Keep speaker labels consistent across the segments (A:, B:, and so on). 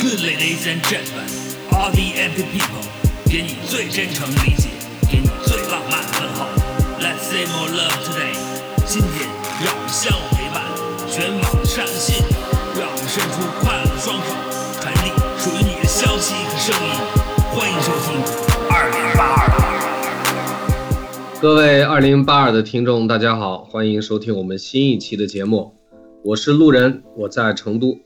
A: Good ladies and gentlemen, all the empty people，给你最真诚理解，给你最浪漫问候。Let's say more love today。今天让我们相互陪伴，全网上线，让我们伸出快乐的双手，传递属于你的消息和声音。欢迎收听二零八二。
B: 各位二零八二的听众，大家好，欢迎收听我们新一期的节目。我是路人，我在成都。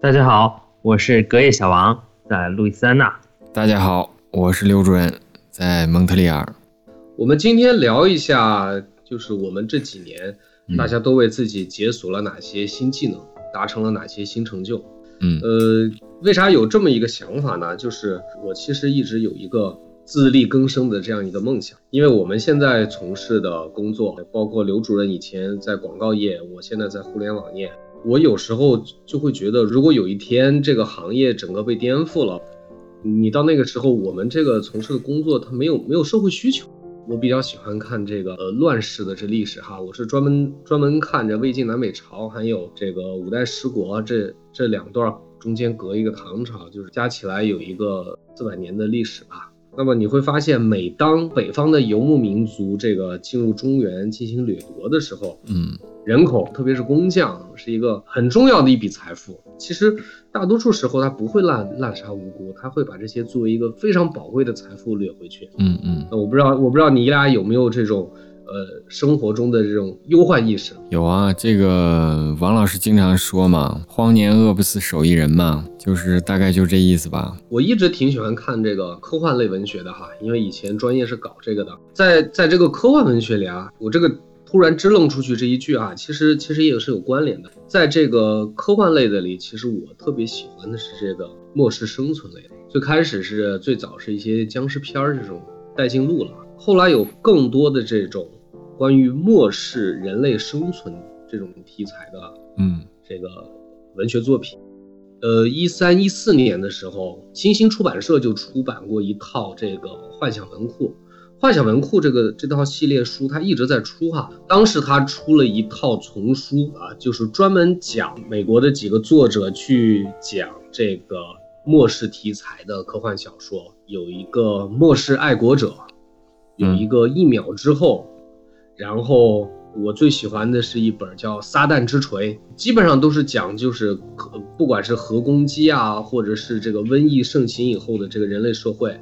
C: 大家好，我是隔夜小王，在路易斯安那。
D: 大家好，我是刘主任，在蒙特利尔。
B: 我们今天聊一下，就是我们这几年大家都为自己解锁了哪些新技能，达成了哪些新成就。
D: 嗯
B: 呃，为啥有这么一个想法呢？就是我其实一直有一个自力更生的这样一个梦想，因为我们现在从事的工作，包括刘主任以前在广告业，我现在在互联网业，我有时候就会觉得，如果有一天这个行业整个被颠覆了，你到那个时候，我们这个从事的工作它没有没有社会需求。我比较喜欢看这个呃乱世的这历史哈，我是专门专门看着魏晋南北朝，还有这个五代十国这这两段中间隔一个唐朝，就是加起来有一个四百年的历史吧。那么你会发现，每当北方的游牧民族这个进入中原进行掠夺的时候，
D: 嗯
B: 人口，特别是工匠，是一个很重要的一笔财富。其实大多数时候他不会滥滥杀无辜，他会把这些作为一个非常宝贵的财富掠回去。
D: 嗯嗯，
B: 那我不知道，我不知道你俩有没有这种呃生活中的这种忧患意识？
D: 有啊，这个王老师经常说嘛，“荒年饿不死手艺人”嘛，就是大概就这意思吧。
B: 我一直挺喜欢看这个科幻类文学的哈，因为以前专业是搞这个的。在在这个科幻文学里啊，我这个突然支棱出去这一句啊，其实其实也是有关联的。在这个科幻类的里，其实我特别喜欢的是这个末世生存类的。最开始是最早是一些僵尸片儿这种带进路了，后来有更多的这种关于末世人类生存这种题材的
D: 嗯
B: 这个文学作品。呃，一三一四年的时候，新兴出版社就出版过一套这个幻想文库。幻想文库这个这套系列书，它一直在出哈。当时它出了一套丛书啊，就是专门讲美国的几个作者去讲这个末世题材的科幻小说，有一个《末世爱国者》，有一个《一秒之后》，然后我最喜欢的是一本叫《撒旦之锤》，基本上都是讲就是核不管是核攻击啊，或者是这个瘟疫盛行以后的这个人类社会，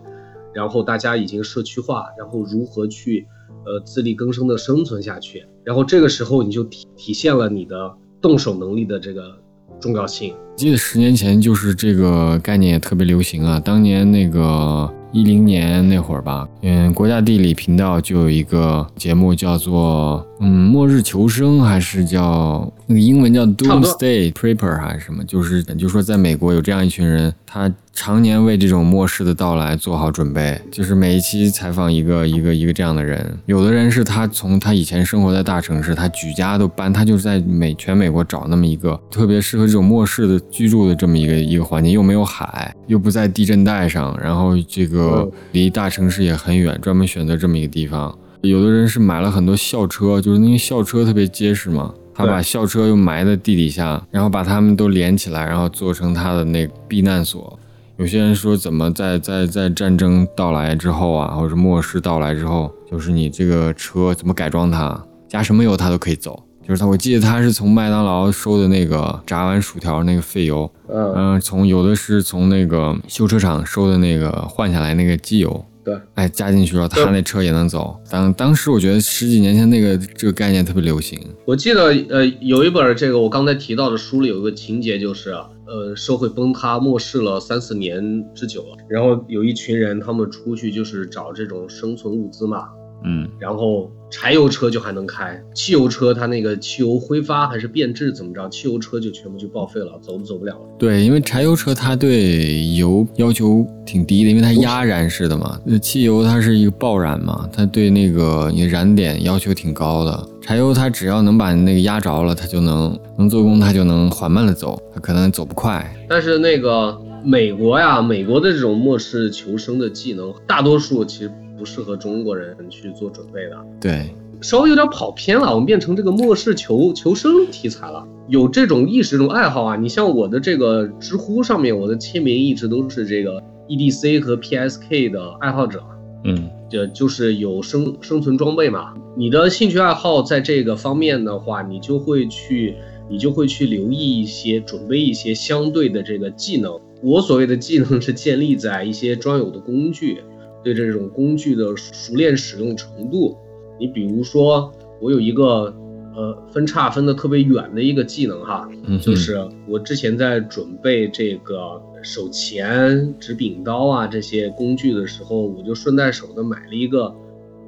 B: 然后大家已经社区化，然后如何去呃自力更生的生存下去，然后这个时候你就体体现了你的动手能力的这个重要性。
D: 记得十年前就是这个概念也特别流行啊。当年那个一零年那会儿吧，嗯，国家地理频道就有一个节目叫做嗯《末日求生》，还是叫那个英文叫 Doomsday Prepper 还是什么？就是就说在美国有这样一群人，他常年为这种末世的到来做好准备。就是每一期采访一个一个一个这样的人，有的人是他从他以前生活在大城市，他举家都搬，他就是在美全美国找那么一个特别适合这种末世的居住的这么一个一个环境，又没有海，又不在地震带上，然后这个
B: 嗯
D: 离大城市也很远，专门选择这么一个地方。有的人是买了很多校车，就是那个校车特别结实嘛，他把校车又埋在地底下，然后把它们都连起来，然后做成他的那个避难所。有些人说，怎么在在在战争到来之后啊，或者末世到来之后，就是你这个车怎么改装它，加什么油它都可以走。就是他，我记得他是从麦当劳收的那个炸完薯条那个废油，
B: 嗯，
D: 嗯，从有的是从那个修车厂收的那个换下来那个机油，
B: 对，
D: 哎，加进去了，他那车也能走。当当时我觉得十几年前那个这个概念特别流行，
B: 我记得呃有一本这个我刚才提到的书里有一个情节，就是呃社会崩塌末世了三四年之久了，然后有一群人他们出去就是找这种生存物资嘛，
D: 嗯
B: 然后柴油车就还能开，汽油车它那个汽油挥发还是变质怎么着，汽油车就全部就报废了，走都走不了了。
D: 对，因为柴油车它对油要求挺低的，因为它压燃式的嘛。那汽油它是一个爆燃嘛，它对那个你燃点要求挺高的。柴油它只要能把那个压着了，它就能能做工，它就能缓慢的走，它可能走不快。
B: 但是那个美国呀，美国的这种末世求生的技能，大多数其实不适合中国人去做准备的。
D: 对，
B: 稍微有点跑偏了，我们变成这个末世求求生题材了。有这种意识、这种爱好啊，你像我的这个知乎上面，我的签名一直都是这个 EDC 和 PSK 的爱好者，
D: 嗯，
B: 这就是有生生存装备嘛。你的兴趣爱好在这个方面的话，你就会去，你就会去留意一些，准备一些相对的这个技能。我所谓的技能是建立在一些专有的工具，对这种工具的熟练使用程度。你比如说，我有一个呃分叉分的特别远的一个技能哈，
D: 嗯
B: 就是我之前在准备这个手钳、指柄刀啊这些工具的时候，我就顺带手的买了一个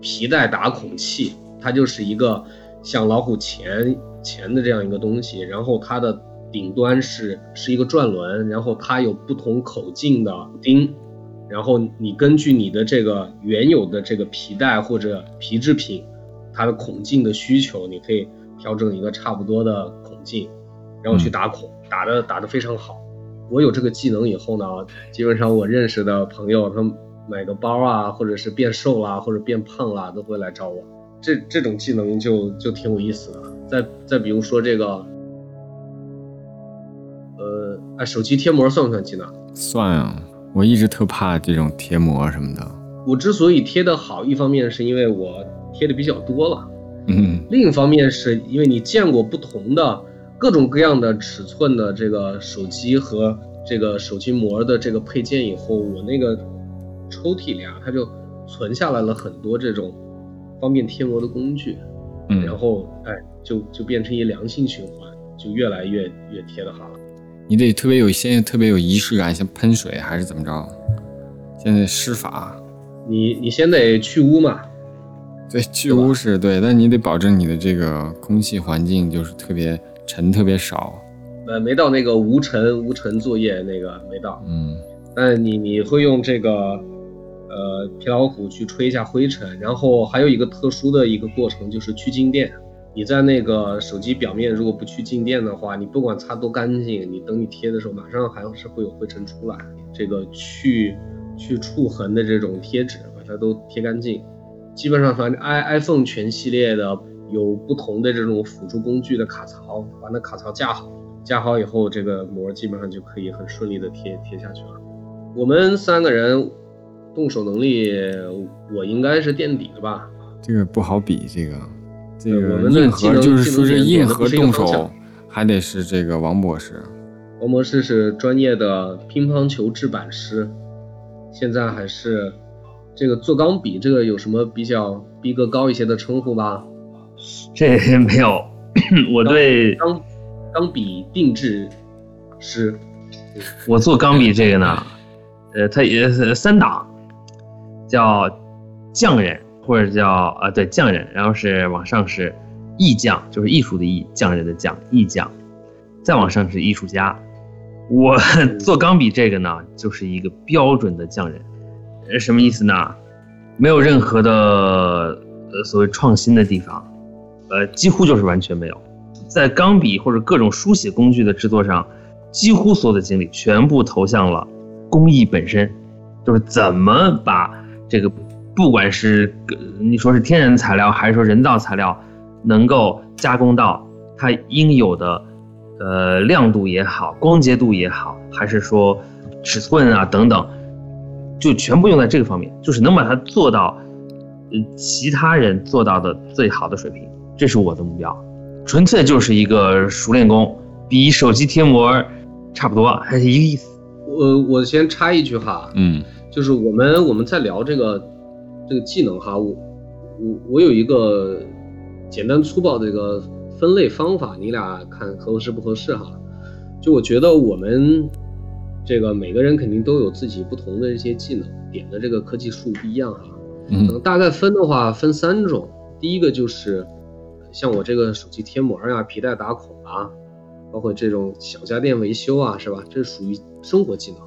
B: 皮带打孔器，它就是一个像老虎钳钳的这样一个东西，然后它的顶端是是一个转轮，然后它有不同口径的钉。然后你根据你的这个原有的这个皮带或者皮制品，它的孔径的需求，你可以调整一个差不多的孔径，然后去打孔，打的打的非常好。我有这个技能以后呢，基本上我认识的朋友，他们买个包啊，或者是变瘦啦，或者变胖啦，都会来找我。这这种技能就就挺有意思的。再再比如说这个，呃，哎，手机贴膜算不算技能？
D: 算啊，我一直特怕这种贴膜什么的。
B: 我之所以贴的好，一方面是因为我贴的比较多了，
D: 嗯
B: 另一方面是因为你见过不同的各种各样的尺寸的这个手机和这个手机膜的这个配件以后，我那个抽屉里啊，它就存下来了很多这种方便贴膜的工具，嗯然
D: 嗯，
B: 后哎，就就变成一良性循环，就越来越越贴的好了。
D: 你得特别有现在特别有仪式感，像喷水还是怎么着？现在施法，
B: 你你先得去污嘛，
D: 对，去污是对，但你得保证你的这个空气环境就是特别尘特别少。
B: 呃，没到那个无尘无尘作业那个没到，
D: 嗯
B: 但你你会用这个呃皮老虎去吹一下灰尘，然后还有一个特殊的一个过程就是去静电。你在那个手机表面如果不去静电的话，你不管擦多干净，你等你贴的时候，马上还是会有灰尘出来。这个去去触痕的这种贴纸，把它都贴干净。基本上，反正 i iPhone 全系列的有不同的这种辅助工具的卡槽，把那卡槽架好，架好以后，这个膜基本上就可以很顺利的贴贴下去了。我们三个人动手能力，我应该是垫底的吧？
D: 这个不好比，这个这
B: 对
D: 个
B: 我们的
D: 硬核就是说是
B: 技能点
D: 硬核动手，还得是这个王博士。
B: 王博士是专业的乒乓球制板师，现在还是这个做钢笔，这个有什么比较逼格高一些的称呼吧？
C: 这没有，我对
B: 钢钢笔定制师，
C: 我做钢笔这个呢，呃，它也是三档，叫匠人或者叫啊对匠人，然后是往上是艺匠，就是艺术的艺，匠人的匠，艺匠，再往上是艺术家。我 做钢笔这个呢，就是一个标准的匠人，呃，什么意思呢？没有任何的呃所谓创新的地方，呃，几乎就是完全没有。在钢笔或者各种书写工具的制作上，几乎所有的精力全部投向了工艺本身，就是怎么把这个不管是你说是天然材料还是说人造材料，能够加工到它应有的呃亮度也好，光洁度也好，还是说尺寸啊等等，就全部用在这个方面，就是能把它做到呃其他人做到的最好的水平，这是我的目标。纯粹就是一个熟练工，比手机贴膜差不多，还是一个意思。
B: 我我先插一句哈，
D: 嗯
B: 就是我们我们在聊这个这个技能哈，我我我有一个简单粗暴的一个分类方法，你俩看合适不合适哈？就我觉得我们这个每个人肯定都有自己不同的一些技能，点的这个科技树不一样哈。
D: 嗯
B: 嗯，大概分的话分三种，第一个就是像我这个手机贴膜呀、皮带打孔啊，包括这种小家电维修啊，是吧？这属于生活技能，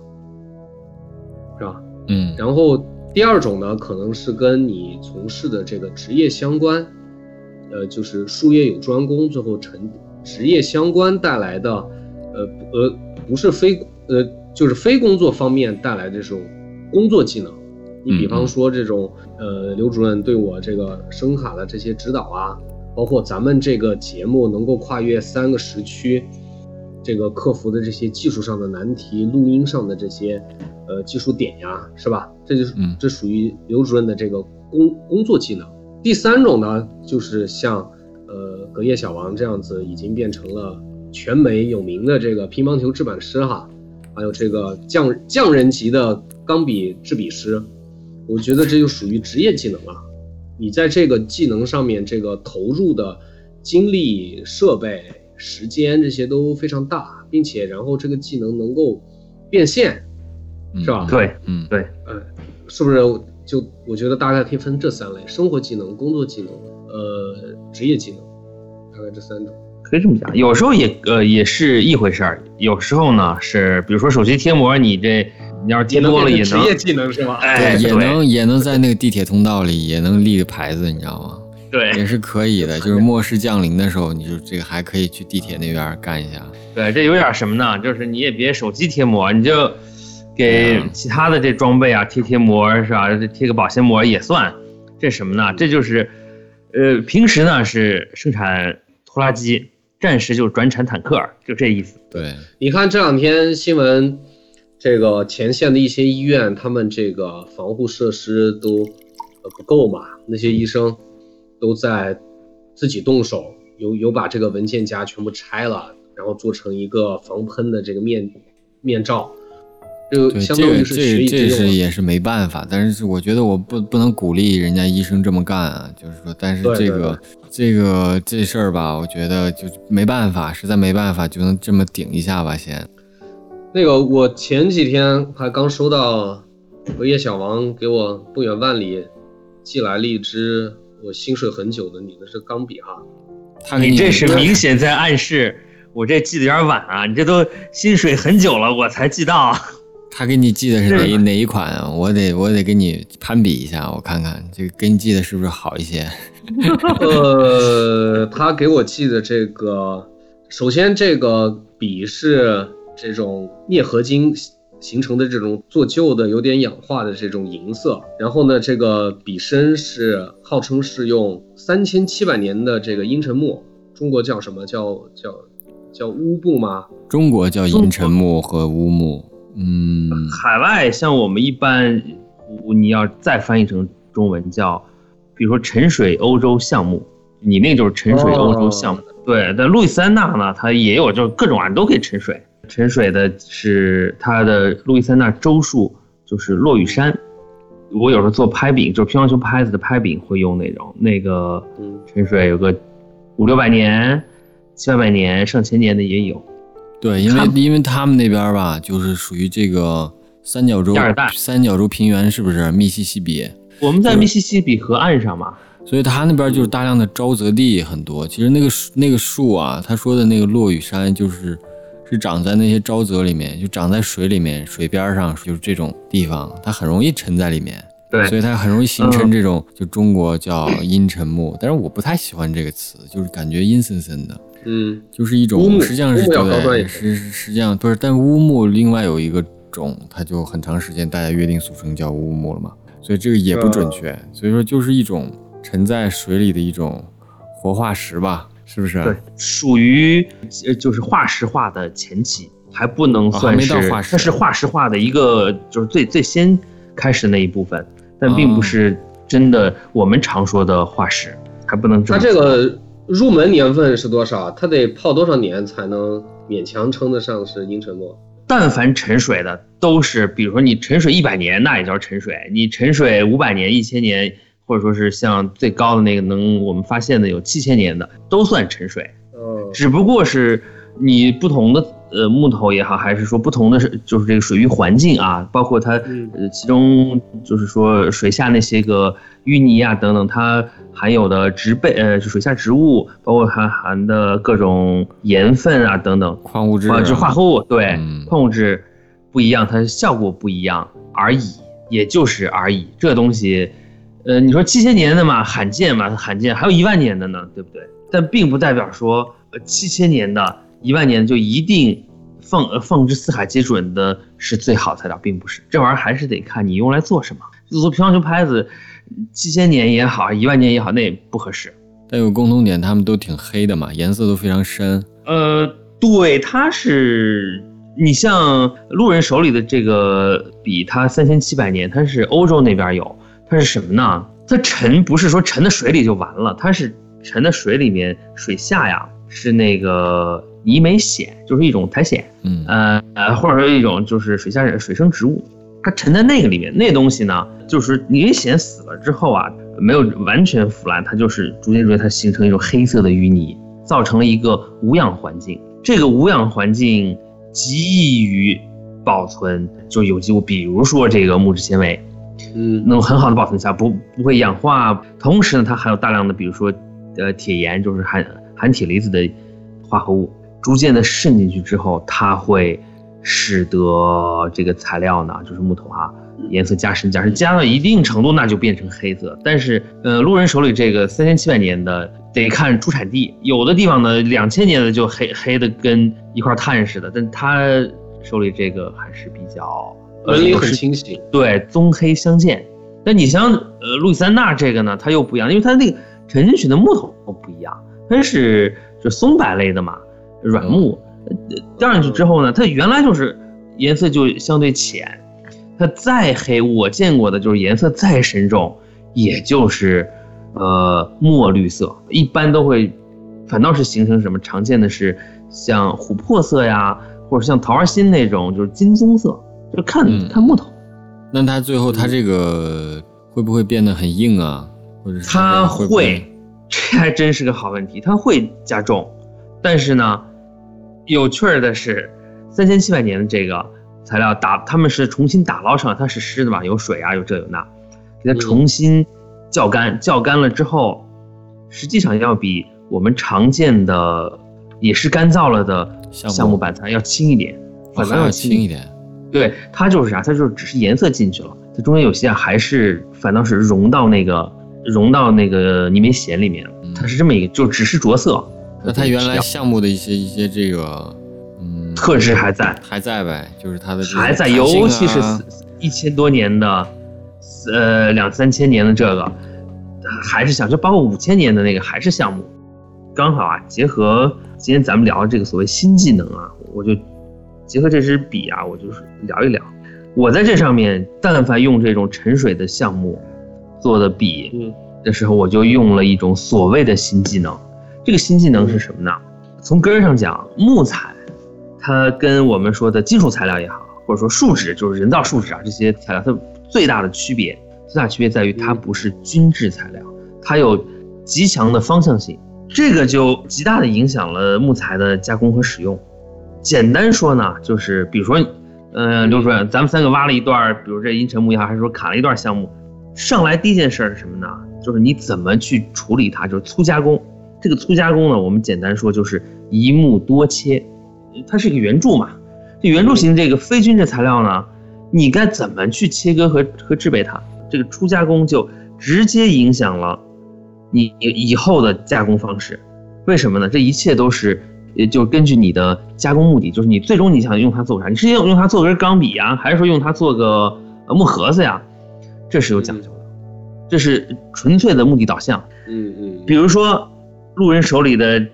B: 是吧？
D: 嗯
B: 然后第二种呢，可能是跟你从事的这个职业相关，呃，就是术业有专攻，最后成职业相关带来的，呃呃不是非呃就是非工作方面带来的这种工作技能，你比方说这种呃，刘主任对我这个声卡的这些指导啊，包括咱们这个节目能够跨越三个时区，这个克服的这些技术上的难题、录音上的这些呃技术点呀，是吧？这就是
D: 嗯
B: 这属于刘主任的这个工工作技能。第三种呢，就是像呃隔夜小王这样子，已经变成了全美有名的这个乒乓球制板师哈，还有这个匠匠人级的钢笔制笔师，我觉得这就属于职业技能了。你在这个技能上面，这个投入的精力、设备、时间这些都非常大，并且然后这个技能能够变现，
D: 嗯
B: 是吧
C: 对
D: 嗯，
C: 对，
B: 嗯，是不是？就我觉得大概可以分这三类：生活技能、工作技能，呃，职业技能，大概这三种。
C: 可以这么讲。有时候也呃也是一回事儿，有时候呢是比如说手机贴膜，你这你要是贴多了也能
B: 职业技能是吗？
C: 哎
D: 对，也能也能在那个地铁通道里也能立个牌子，你知道吗？
C: 对
D: 也是可以的，就是末世降临的时候，你就这个还可以去地铁那边干一下。
C: 对，这有点什么呢？就是你也别手机贴膜，你就给
D: 啊
C: 其他的这装备啊贴贴膜是吧？贴个保鲜膜也算。这什么呢？这就是，呃，平时呢是生产拖拉机，战时就转产坦克，就这意思。
D: 对，
B: 你看这两天新闻，这个前线的一些医院，他们这个防护设施都呃不够嘛，那些医生都在自己动手，有有把这个文件夹全部拆了，然后做成一个防喷的这个面面罩，就
D: 对，
B: 相当于
D: 这个
B: 是学以致
D: 这这是。也是没办法，但是我觉得我不不能鼓励人家医生这么干啊，就是说，但是
B: 对对
D: 这个这个这事儿吧，我觉得就没办法，实在没办法，就能这么顶一下吧，先。
B: 那个我前几天还刚收到隔夜小王给我不远万里寄来了一支我心水很久的你的是钢笔哈。
D: 他给
C: 你这是明显在暗示我这寄的有点晚啊！你这都心水很久了，我才寄到。
D: 他给你寄的是哪一哪一款啊？我得我得给你攀比一下，我看看这个给你寄的是不是好一些？
B: 呃，他给我寄的这个，首先这个笔是这种镍合金形成的这种做旧的、有点氧化的这种银色，然后呢，这个笔身是号称是用三千七百年的这个阴沉木，中国叫什么叫叫叫乌布吗？
D: 中国叫阴沉木和乌木，嗯，
C: 海外像我们一般，你要再翻译成中文叫，比如说沉水欧洲项目，你那个就是沉水欧洲橡木。对，但路易斯安那呢，它也有，就是各种啊都可以沉水。沉水的是它的路易斯安那州树，就是落羽山。我有时候做拍饼，就是乒乓球拍子的拍饼会用那种，那个
B: 嗯
C: 沉水有个五六百年、七八百年、上千年的也有。
D: 对，因为因为他们那边吧，就是属于这个三角洲三角洲平原，是不是密西西比？
C: 我们在密西西比河岸上嘛，
D: 所以它那边就是大量的沼泽地很多。其实那个树那个树啊，他说的那个落羽杉就是是长在那些沼泽里面，就长在水里面，水边上就是这种地方，它很容易沉在里面。
C: 对
D: 所以它很容易形成
C: 嗯
D: 这种，就中国叫阴沉木，但是我不太喜欢这个词，就是感觉阴森森的，
B: 嗯，
D: 就是一种实际上是对，
B: 点。
D: 实实际上不是，但乌木另外有一个种，它就很长时间大家约定俗成叫乌木了嘛，所以这个也不准确，所以说就是一种沉在水里的一种活化石吧，是不是？
C: 对，属于呃就是化石化的前期，还不能算
D: 哦还没
C: 是，
D: 到化石。
C: 它是化石化的一个就是最最先开始那一部分，但并
D: 哦。
C: 不是真的我们常说的化石，还不能这
B: 它
C: 么说。
B: 这个入门年份是多少？它得泡多少年才能勉强称得上是阴沉木？
C: 但凡沉水的都是，比如说你沉水一百年，那也叫沉水；你沉水五百年、一千年，或者说是像最高的那个能我们发现的有七千年的，都算沉水。
B: 嗯，
C: 只不过是你不同的呃木头也好，还是说不同的是就是这个水域环境啊，包括它
B: 嗯
C: 呃其中就是说水下那些个淤泥啊等等，它含有的植被呃就水下植物，包括它含的各种盐分啊等等，
D: 矿物质
C: 啊，就化合物对、
D: 嗯
C: 矿物质不一样，它效果不一样而已，也就是而已。这东西，呃，你说七千年的嘛，罕见嘛，罕见，还有一万年的呢，对不对？但并不代表说，呃，七千年的、一万年就一定放呃放之四海皆准的是最好材料，并不是。这玩意儿还是得看你用来做什么。做乒乓球拍子，七千年也好，一万年也好，那也不合适。
D: 但有共同点，他们都挺黑的嘛，颜色都非常深。
C: 呃，对，它是你像路人手里的这个笔，它三千七百年，它是欧洲那边有，它是什么呢？它沉不是说沉在水里就完了，它是沉在水里面，水下呀是那个泥煤藓，就是一种苔藓，
D: 嗯
C: 呃呃，或者说一种就是水下水生植物，它沉在那个里面，那东西呢，就是泥藓死了之后啊，没有完全腐烂，它就是逐渐逐渐它形成一种黑色的淤泥，造成了一个无氧环境。这个无氧环境极易于保存，就有机物，比如说这个木质纤维，
B: 嗯
C: 能很好的保存下，不不会氧化。同时呢，它含有大量的，比如说，呃，铁盐，就是含含铁离子的化合物，逐渐的渗进去之后，它会使得这个材料呢，就是木头啊、颜色加深加深，加到一定程度，那就变成黑色。但是，呃，路人手里这个三千七百年的，得看出产地，有的地方呢，两千年的就黑黑的跟一块炭似的，但他手里这个还是比较。呃
B: 纹理很清晰。
C: 对，棕黑相间。那你像呃路易斯安那这个呢，它又不一样，因为它那个沉进去的木头不一样，它是就松柏类的嘛，软木，呃掉进去之后呢，它原来就是颜色就相对浅，它再黑，我见过的就是颜色再深重，也就是呃墨绿色，一般都会反倒是形成什么常见的是像琥珀色呀，或者像桃花心那种就是金棕色，就看、
D: 嗯
C: 看木头。
D: 那它最后它这个会不会变得很硬啊？或者是
C: 它
D: 会
C: 会，这还真是个好问题，它会加重，但是呢，有趣儿的是，三千七百年的这个材料打，他们是重新打捞上来，它是湿的嘛，有水啊，有这有那，给它重新酵干，酵干了之后，实际上要比我们常见的也是干燥了的
D: 橡木
C: 板材要轻一点，反倒要轻
D: 轻一点。
C: 对，它就是啥，它就只是颜色进去了，它中间有些啊还是反倒是融到那个融到那个泥煤藓里面，它是这么一个，就只是着色。
D: 那它原来项目的一些一些这个嗯
C: 特质还在，
D: 还在呗，就是它的
C: 还在，尤其是一千多年的，呃两三千年的这个，还是想，就包括五千年的那个还是项目。刚好啊，结合今天咱们聊的这个所谓新技能啊，我就结合这支笔啊，我就是聊一聊。我在这上面，但凡用这种沉水的项目做的笔
B: 嗯
C: 的时候，我就用了一种所谓的新技能。这个新技能是什么呢？从根儿上讲，木材它跟我们说的金属材料也好，或者说树脂，就是人造树脂啊这些材料，它最大的区别，最大区别在于它不是均质材料，它有极强的方向性，这个就极大的影响了木材的加工和使用。简单说呢，就是比如说，呃，刘主任，咱们三个挖了一段，比如这阴沉木也好，还是说砍了一段橡木，上来第一件事是什么呢？就是你怎么去处理它，就是粗加工。这个粗加工呢，我们简单说就是一木多切，它是一个圆柱嘛。这圆柱形这个非均质材料呢，你该怎么去切割和和制备它？这个粗加工就直接影响了你以后的加工方式。为什么呢？这一切都是，也就根据你的加工目的，就是你最终你想用它做啥？你是用用它做根钢笔呀，还是说用它做个呃木盒子呀？这是有讲究的，这是纯粹的目的导向。
B: 嗯嗯，
C: 比如说，路人手里的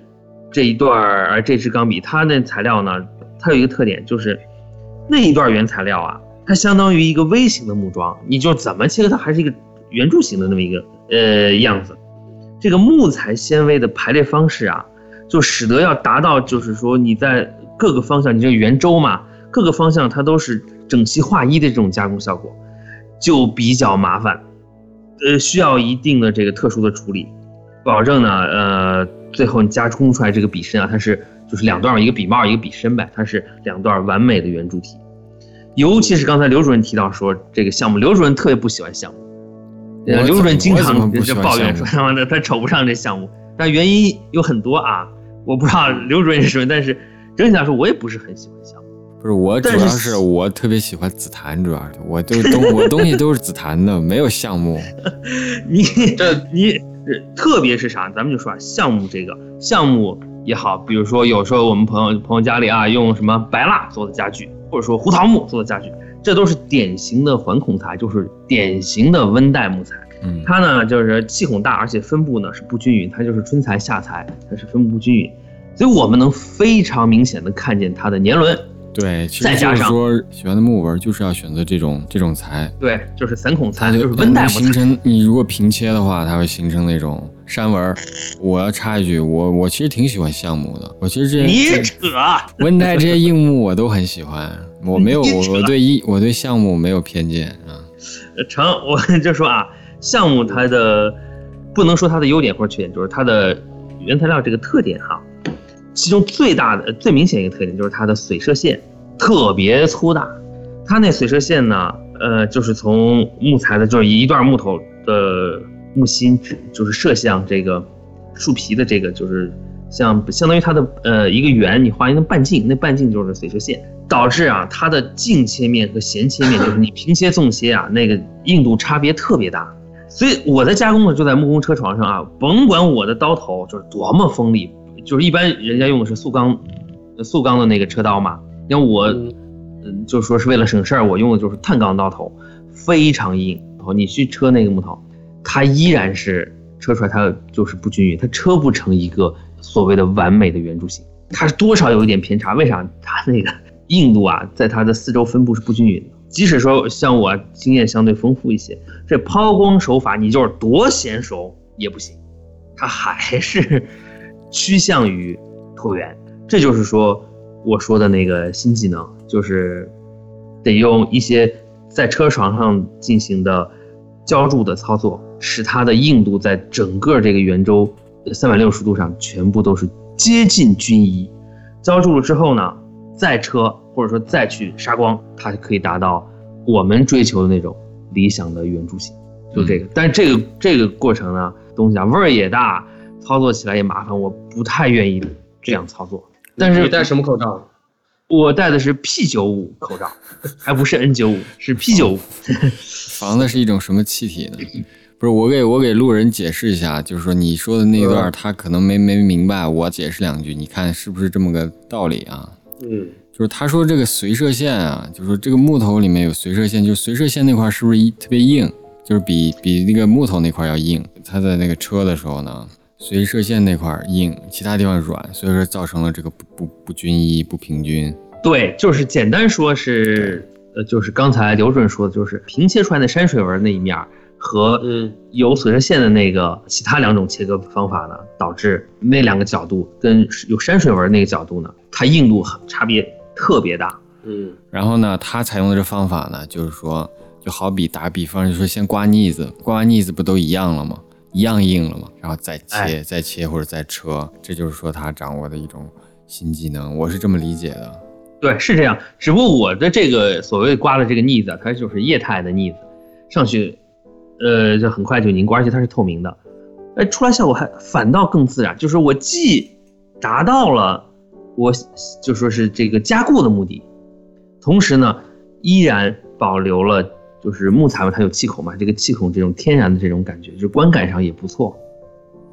C: 这一段儿这支钢笔，它那材料呢，它有一个特点，就是那一段原材料啊，它相当于一个微型的木桩，你就怎么切割它还是一个圆柱形的那么一个呃样子。这个木材纤维的排列方式啊，就使得要达到就是说你在各个方向，你这个圆周嘛，各个方向它都是整齐划一的这种加工效果，就比较麻烦，呃，需要一定的这个特殊的处理。保证呢，呃，最后你加工出来这个笔身啊，它是就是两段儿一个笔帽一个笔身呗，它是两段完美的圆柱体。尤其是刚才刘主任提到说这个项目，刘主任特别不喜欢项目，刘主任经常就抱怨说他妈的他瞅不上这项目，但原因有很多啊，我不知道刘主任是什么，但是整体来说我也不是很喜欢项目。
D: 不是我，主要是我特别喜欢紫檀，主要是我就东我东西都是紫檀的，没有橡木。
C: 你
B: 这
C: 你呃特别是啥？咱们就说啊，项目这个项目也好，比如说有时候我们朋友朋友家里啊用什么白蜡做的家具，或者说胡桃木做的家具，这都是典型的环孔材，就是典型的温带木材。
D: 嗯，
C: 它呢就是气孔大，而且分布呢是不均匀，它就是春材夏材，它是分布不均匀，所以我们能非常明显的看见它的年轮。
D: 对，其实就是说喜欢的木纹就是要选择这种这种材，
C: 对，就是散孔材，就是温带木。
D: 形成。你如果平切的话，它会形成那种山纹。我要插一句，我我其实挺喜欢橡木的，我其实这
C: 你扯，
D: 温带这些硬木我都很喜欢，我没有我我对一我对橡木没有偏见啊。
C: 成，我就说啊，橡木它的不能说它的优点或者缺点，就是它的原材料这个特点哈。其中最大的、最明显一个特点就是它的水射线特别粗大。它那水射线呢，呃，就是从木材的，就是一段木头的木芯，就是射向这个树皮的这个，就是像相当于它的呃一个圆，你画一个半径，那半径就是水射线，导致啊它的径切面和弦切面，就是你平切纵切啊，那个硬度差别特别大。所以我在加工的就在木工车床上啊，甭管我的刀头就是多么锋利，就是一般人家用的是塑钢，呃塑钢的那个车刀嘛，像我，
B: 嗯
C: 嗯，就说是为了省事儿，我用的就是碳钢刀头，非常硬。然后你去车那个木头，它依然是车出来它就是不均匀，它车不成一个所谓的完美的圆柱形，它是多少有一点偏差。为啥？它 那个硬度啊，在它的四周分布是不均匀的。即使说像我经验相对丰富一些，这抛光手法你就是多娴熟也不行，它还是趋向于椭圆。这就是说我说的那个新技能，就是得用一些在车床上进行的浇筑的操作，使它的硬度在整个这个圆周三百六十度上全部都是接近均一。浇筑了之后呢，再车或者说再去杀光，它就可以达到我们追求的那种理想的圆柱形，就这个。但是这个这个过程呢，东西啊味儿也大，操作起来也麻烦，我不太愿意这样操作。但是
B: 你戴什么口罩？
C: 我戴的是 P 九五口罩，还不是 N 九五，是 P 九五。
D: 防的是一种什么气体呢？不是我给我给路人解释一下，就是说你说的那段
B: 嗯
D: 他可能没没明白，我解释两句，你看是不是这么个道理啊？
B: 嗯，
D: 就是他说这个随射线啊，就是说这个木头里面有随射线，就随射线那块是不是一特别硬？就是比比那个木头那块要硬。他在那个车的时候呢，随射线那块硬，其他地方软，所以说造成了这个不不不均一、不平均。
C: 对，就是简单说是，呃，就是刚才刘主任说的，就是平切出来的山水纹那一面儿和
B: 呃
C: 有随射线的那个其他两种切割方法呢，导致那两个角度跟有山水纹那个角度呢，它硬度很差别特别大。
B: 嗯
D: 然后呢，他采用的这方法呢，就是说，就好比打比方，就说先刮腻子，刮完腻子不都一样了吗？一样硬了嘛？然后再切，
C: 哎
D: 再切或者再车，这就是说他掌握的一种新技能，我是这么理解的。
C: 对，是这样。只不过我的这个所谓刮的这个腻子啊，它就是液态的腻子，上去，呃，就很快就凝固，而且它是透明的，哎，出来效果还反倒更自然。就是我既达到了我就说是这个加固的目的，同时呢，依然保留了就是木材嘛，它有气孔嘛，这个气孔这种天然的这种感觉，就是观感上也不错。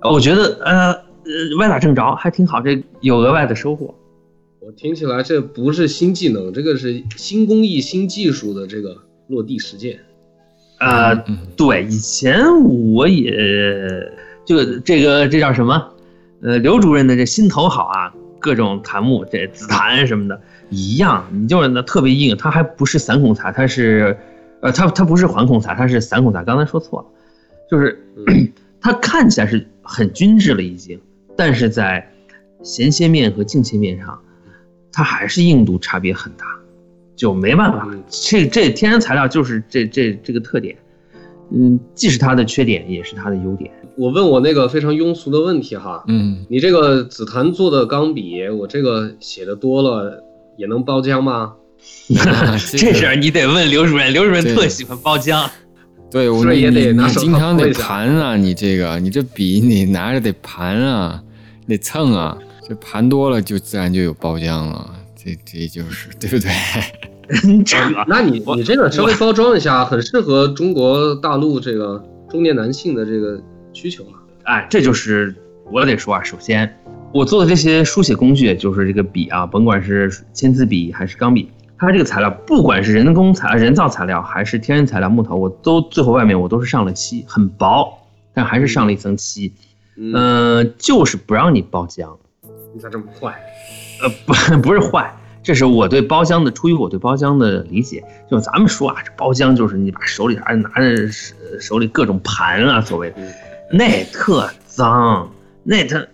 C: 我觉得呃呃歪打正着，还挺好，这有额外的收获。
B: 我听起来这不是新技能，这个是新工艺、新技术的这个落地实践。
C: 呃，
D: 嗯
C: 对，以前我也就这个这叫什么？呃，刘主任的这心头好啊，各种檀木，这紫檀什么的，一样，你就是那特别硬，它还不是散孔材，它是，呃，它它不是环孔材，它是散孔材。刚才说错了，就是
B: 嗯
C: 它看起来是很均质了已经，但是在衔切面和镜切面上，它还是硬度差别很大，就没办法
B: 嗯，
C: 这这天然材料就是这这这个特点，嗯，既是它的缺点，也是它的优点。
B: 我问我那个非常庸俗的问题哈，
D: 嗯，
B: 你这个紫檀做的钢笔，我这个写的多了也能包浆吗？
C: 这事儿 你得问刘主任，刘主任特喜欢包浆。
D: 对我
B: 是不是也
D: 你你你
B: 得拿手
D: 经常得盘啊，你这个你这笔你拿着得盘啊，得蹭啊，这盘多了就自然就有包浆了，这这就是对不对？
C: 扯，
B: 那你你这个稍微包装一下，很适合中国大陆这个中年男性的这个需求啊。
C: 哎，这就是我得说啊，首先我做的这些书写工具，就是这个笔啊，甭管是签字笔还是钢笔，它这个材料，不管是人工材、人造材料还是天然材料木头，我都最后外面我都是上了漆，很薄，但还是上了一层漆。
B: 嗯，
C: 嗯、就是不让你包浆。
B: 你咋这么坏？
C: 呃，不，不是坏，这是我对包浆的，出于我对包浆的理解。就咱们说啊，这包浆就是你把手里还拿着手手里各种盘啊，所谓那特脏，那他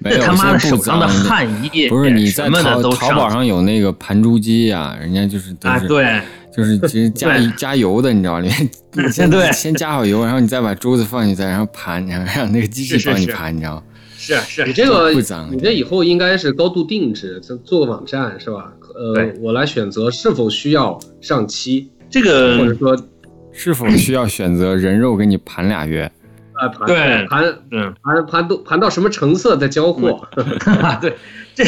D: 没有
C: 那他妈的
D: 不
C: 手上的
D: 脏
C: 汗液
D: 不是你在淘淘宝上有那个盘珠机呀、人家就是都
C: 啊，
D: 是、
C: 对，
D: 就是其实 加
C: 对
D: 加油的，你知道吗？里面 先
C: 对
D: 先加好油，然后你再把珠子放进去，然后盘，然后让那个机器
C: 是是是
D: 帮你盘，你知道吗？
C: 是是
B: 你这个
D: 不脏
B: 你这以后应该是高度定制，做做个网站是吧？呃，我来选择是否需要上漆，
C: 这个
B: 或者说
D: 是否需要选择人肉给你盘俩月？
B: 啊盘
C: 对
B: 盘
C: 嗯。
B: 盘盘都盘到什么成色再交货？
C: 对，这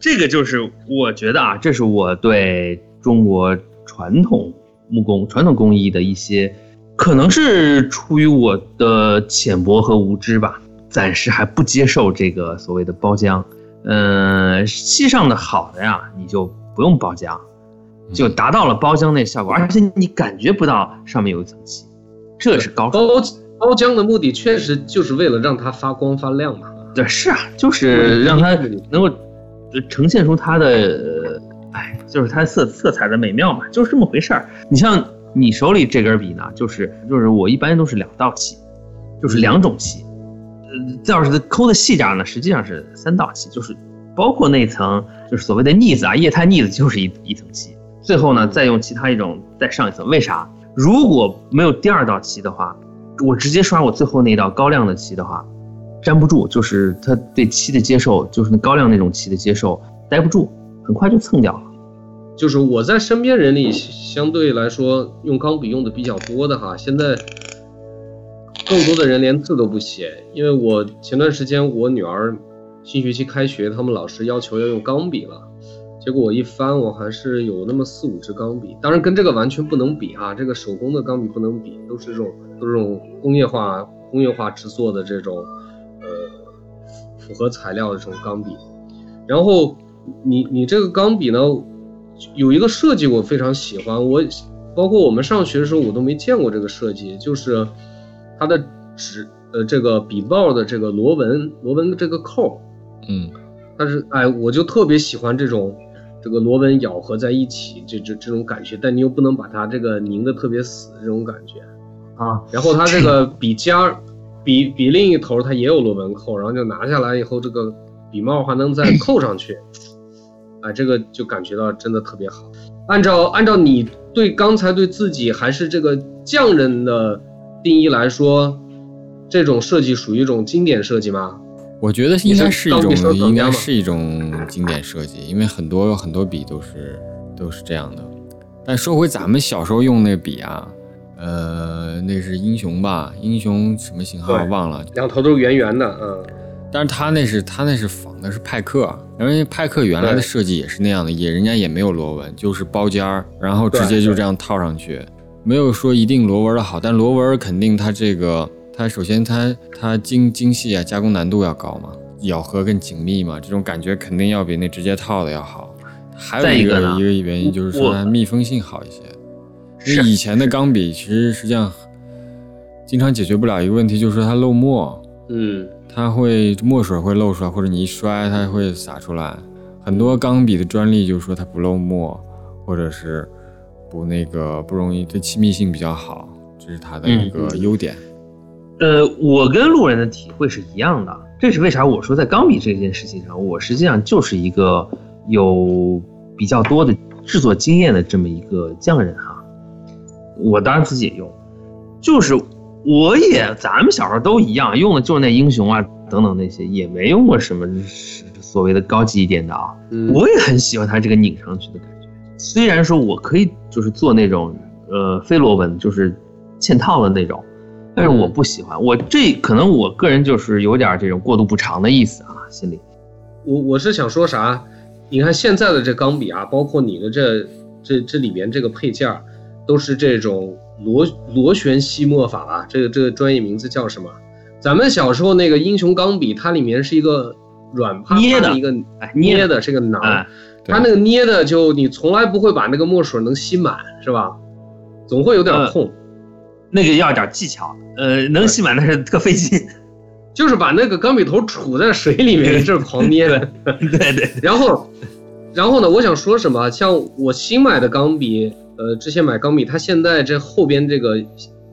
C: 这个就是我觉得啊，这是我对中国传统木工、传统工艺的一些，可能是出于我的浅薄和无知吧，暂时还不接受这个所谓的包浆。嗯，漆上的好的呀，你就不用包浆，就达到了包浆那效果，而且你感觉不到上面有一层漆，这是高手。
B: 包包浆的目的确实就是为了让它发光发亮嘛。
C: 对，是啊，就是让它能够呃呈现出它的，呃哎，就是它色色彩的美妙嘛，就是这么回事儿。你像你手里这根笔呢，就是就是我一般都是两道漆，就是两种漆。呃，要是抠的细点儿呢，实际上是三道漆，就是包括那层就是所谓的腻子啊，液态腻子就是一一层漆。最后呢，再用其他一种再上一层。为啥？如果没有第二道漆的话，我直接刷我最后那道高亮的漆的话，粘不住，就是它对漆的接受，就是那高亮那种漆的接受，待不住，很快就蹭掉了。
B: 就是我在身边人里相对来说用钢笔用的比较多的哈，现在更多的人连字都不写，因为我前段时间我女儿新学期开学，他们老师要求要用钢笔了，结果我一翻，我还是有那么四五支钢笔，当然跟这个完全不能比哈，这个手工的钢笔不能比，都是这种都是这种工业化工业化制作的这种呃复合材料的这种钢笔，然后你你这个钢笔呢？有一个设计我非常喜欢，我包括我们上学的时候我都没见过这个设计，就是它的纸呃这个笔帽的这个螺纹螺纹的这个扣，
D: 嗯，
B: 但是哎我就特别喜欢这种这个螺纹咬合在一起这这这种感觉，但你又不能把它这个拧的特别死这种感觉。
C: 啊，
B: 然后它这个笔尖儿笔笔另一头它也有螺纹扣，然后就拿下来以后这个笔帽还能再扣上去。啊，这个就感觉到真的特别好。按照按照你对刚才对自己还是这个匠人的定义来说，这种设计属于一种经典设计吗？
D: 我觉得应该是一种，应该是一种经典设计，因为很多有很多笔都是都是这样的。但说回咱们小时候用那笔啊，呃，那是英雄吧？英雄什么型号
B: 对
D: 忘了，
B: 两头都是圆圆的，嗯，
D: 但是他那是他那是仿的是派克，然后因为派克原来的设计也是那样的，也人家也没有螺纹，就是包尖儿，然后直接就这样套上去，没有说一定螺纹的好，但螺纹肯定它这个它首先它它精精细啊，加工难度要高嘛，咬合更紧密嘛，这种感觉肯定要比那直接套的要好。还有一个
C: 一个
D: 一个原因就是说它密封性好一些，因
C: 是
D: 为以前的钢笔其实实际上经常解决不了一个问题，就是说它漏墨。
B: 嗯，
D: 它会墨水会漏出来，或者你一摔它会洒出来。很多钢笔的专利就是说它不漏墨，或者是不那个不容易，对气密性比较好，这是它的一个
B: 嗯
D: 优点。
C: 呃，我跟路人的体会是一样的，这是为啥我说在钢笔这件事情上，我实际上就是一个有比较多的制作经验的这么一个匠人哈。我当然自己也用，就是我也咱们小时候都一样，用的就是那英雄啊等等那些，也没用过什么所谓的高级一点的啊。
B: 嗯
C: 我也很喜欢它这个拧上去的感觉。虽然说我可以就是做那种呃非螺纹，就是嵌套的那种，但是我不喜欢。我这可能我个人就是有点这种过度补偿的意思啊，心里。
B: 我我是想说啥？你看现在的这钢笔啊，包括你的这这这里面这个配件儿，都是这种螺螺旋吸墨法啊，这个这个专业名字叫什么？咱们小时候那个英雄钢笔，它里面是一个软趴趴的一个
C: 哎，捏
B: 捏的是个囊，
C: 哎，
B: 它那个捏的就你从来不会把那个墨水能吸满，是吧？总会有点痛。
C: 那个要点技巧，呃，能吸满但是特费劲。
B: 就是把那个钢笔头杵在水里面，这是狂捏的。
C: 对对。
B: 然后，然后呢？我想说什么？像我新买的钢笔，呃，之前买钢笔，它现在这后边这个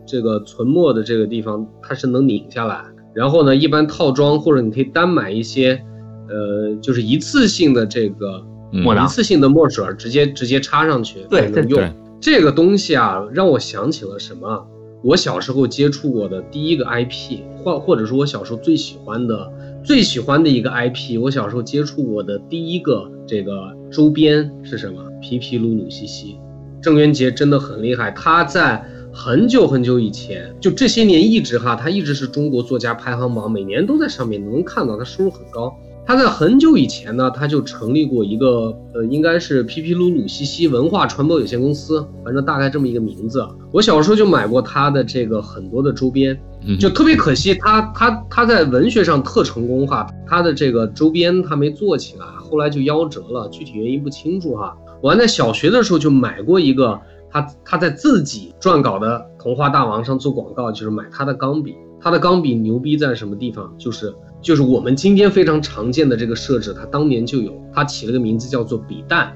B: 这个存墨的这个地方，它是能拧下来。然后呢，一般套装或者你可以单买一些，呃，就是一次性的这个
C: 墨
B: 一次性的墨水，直接直接插上去，
C: 对，
B: 能用。这个东西啊，让我想起了什么？我小时候接触过的第一个 IP，或或者说我小时候最喜欢的、最喜欢的一个 IP，我小时候接触过的第一个这个周边是什么？皮皮鲁鲁西西。郑渊洁真的很厉害，他在很久很久以前，就这些年一直哈，他一直是中国作家排行榜，每年都在上面，能看到他收入很高。他在很久以前呢，他就成立过一个，呃，应该是皮皮鲁鲁西西文化传播有限公司，反正大概这么一个名字。我小时候就买过他的这个很多的周边，就特别可惜，他他他在文学上特成功哈，他的这个周边他没做起来，后来就夭折了，具体原因不清楚哈。我还在小学的时候就买过一个，他他在自己撰稿的童话大王上做广告，就是买他的钢笔，他的钢笔牛逼在什么地方？就是。就是我们今天非常常见的这个设置，他当年就有，他起了个名字叫做笔弹，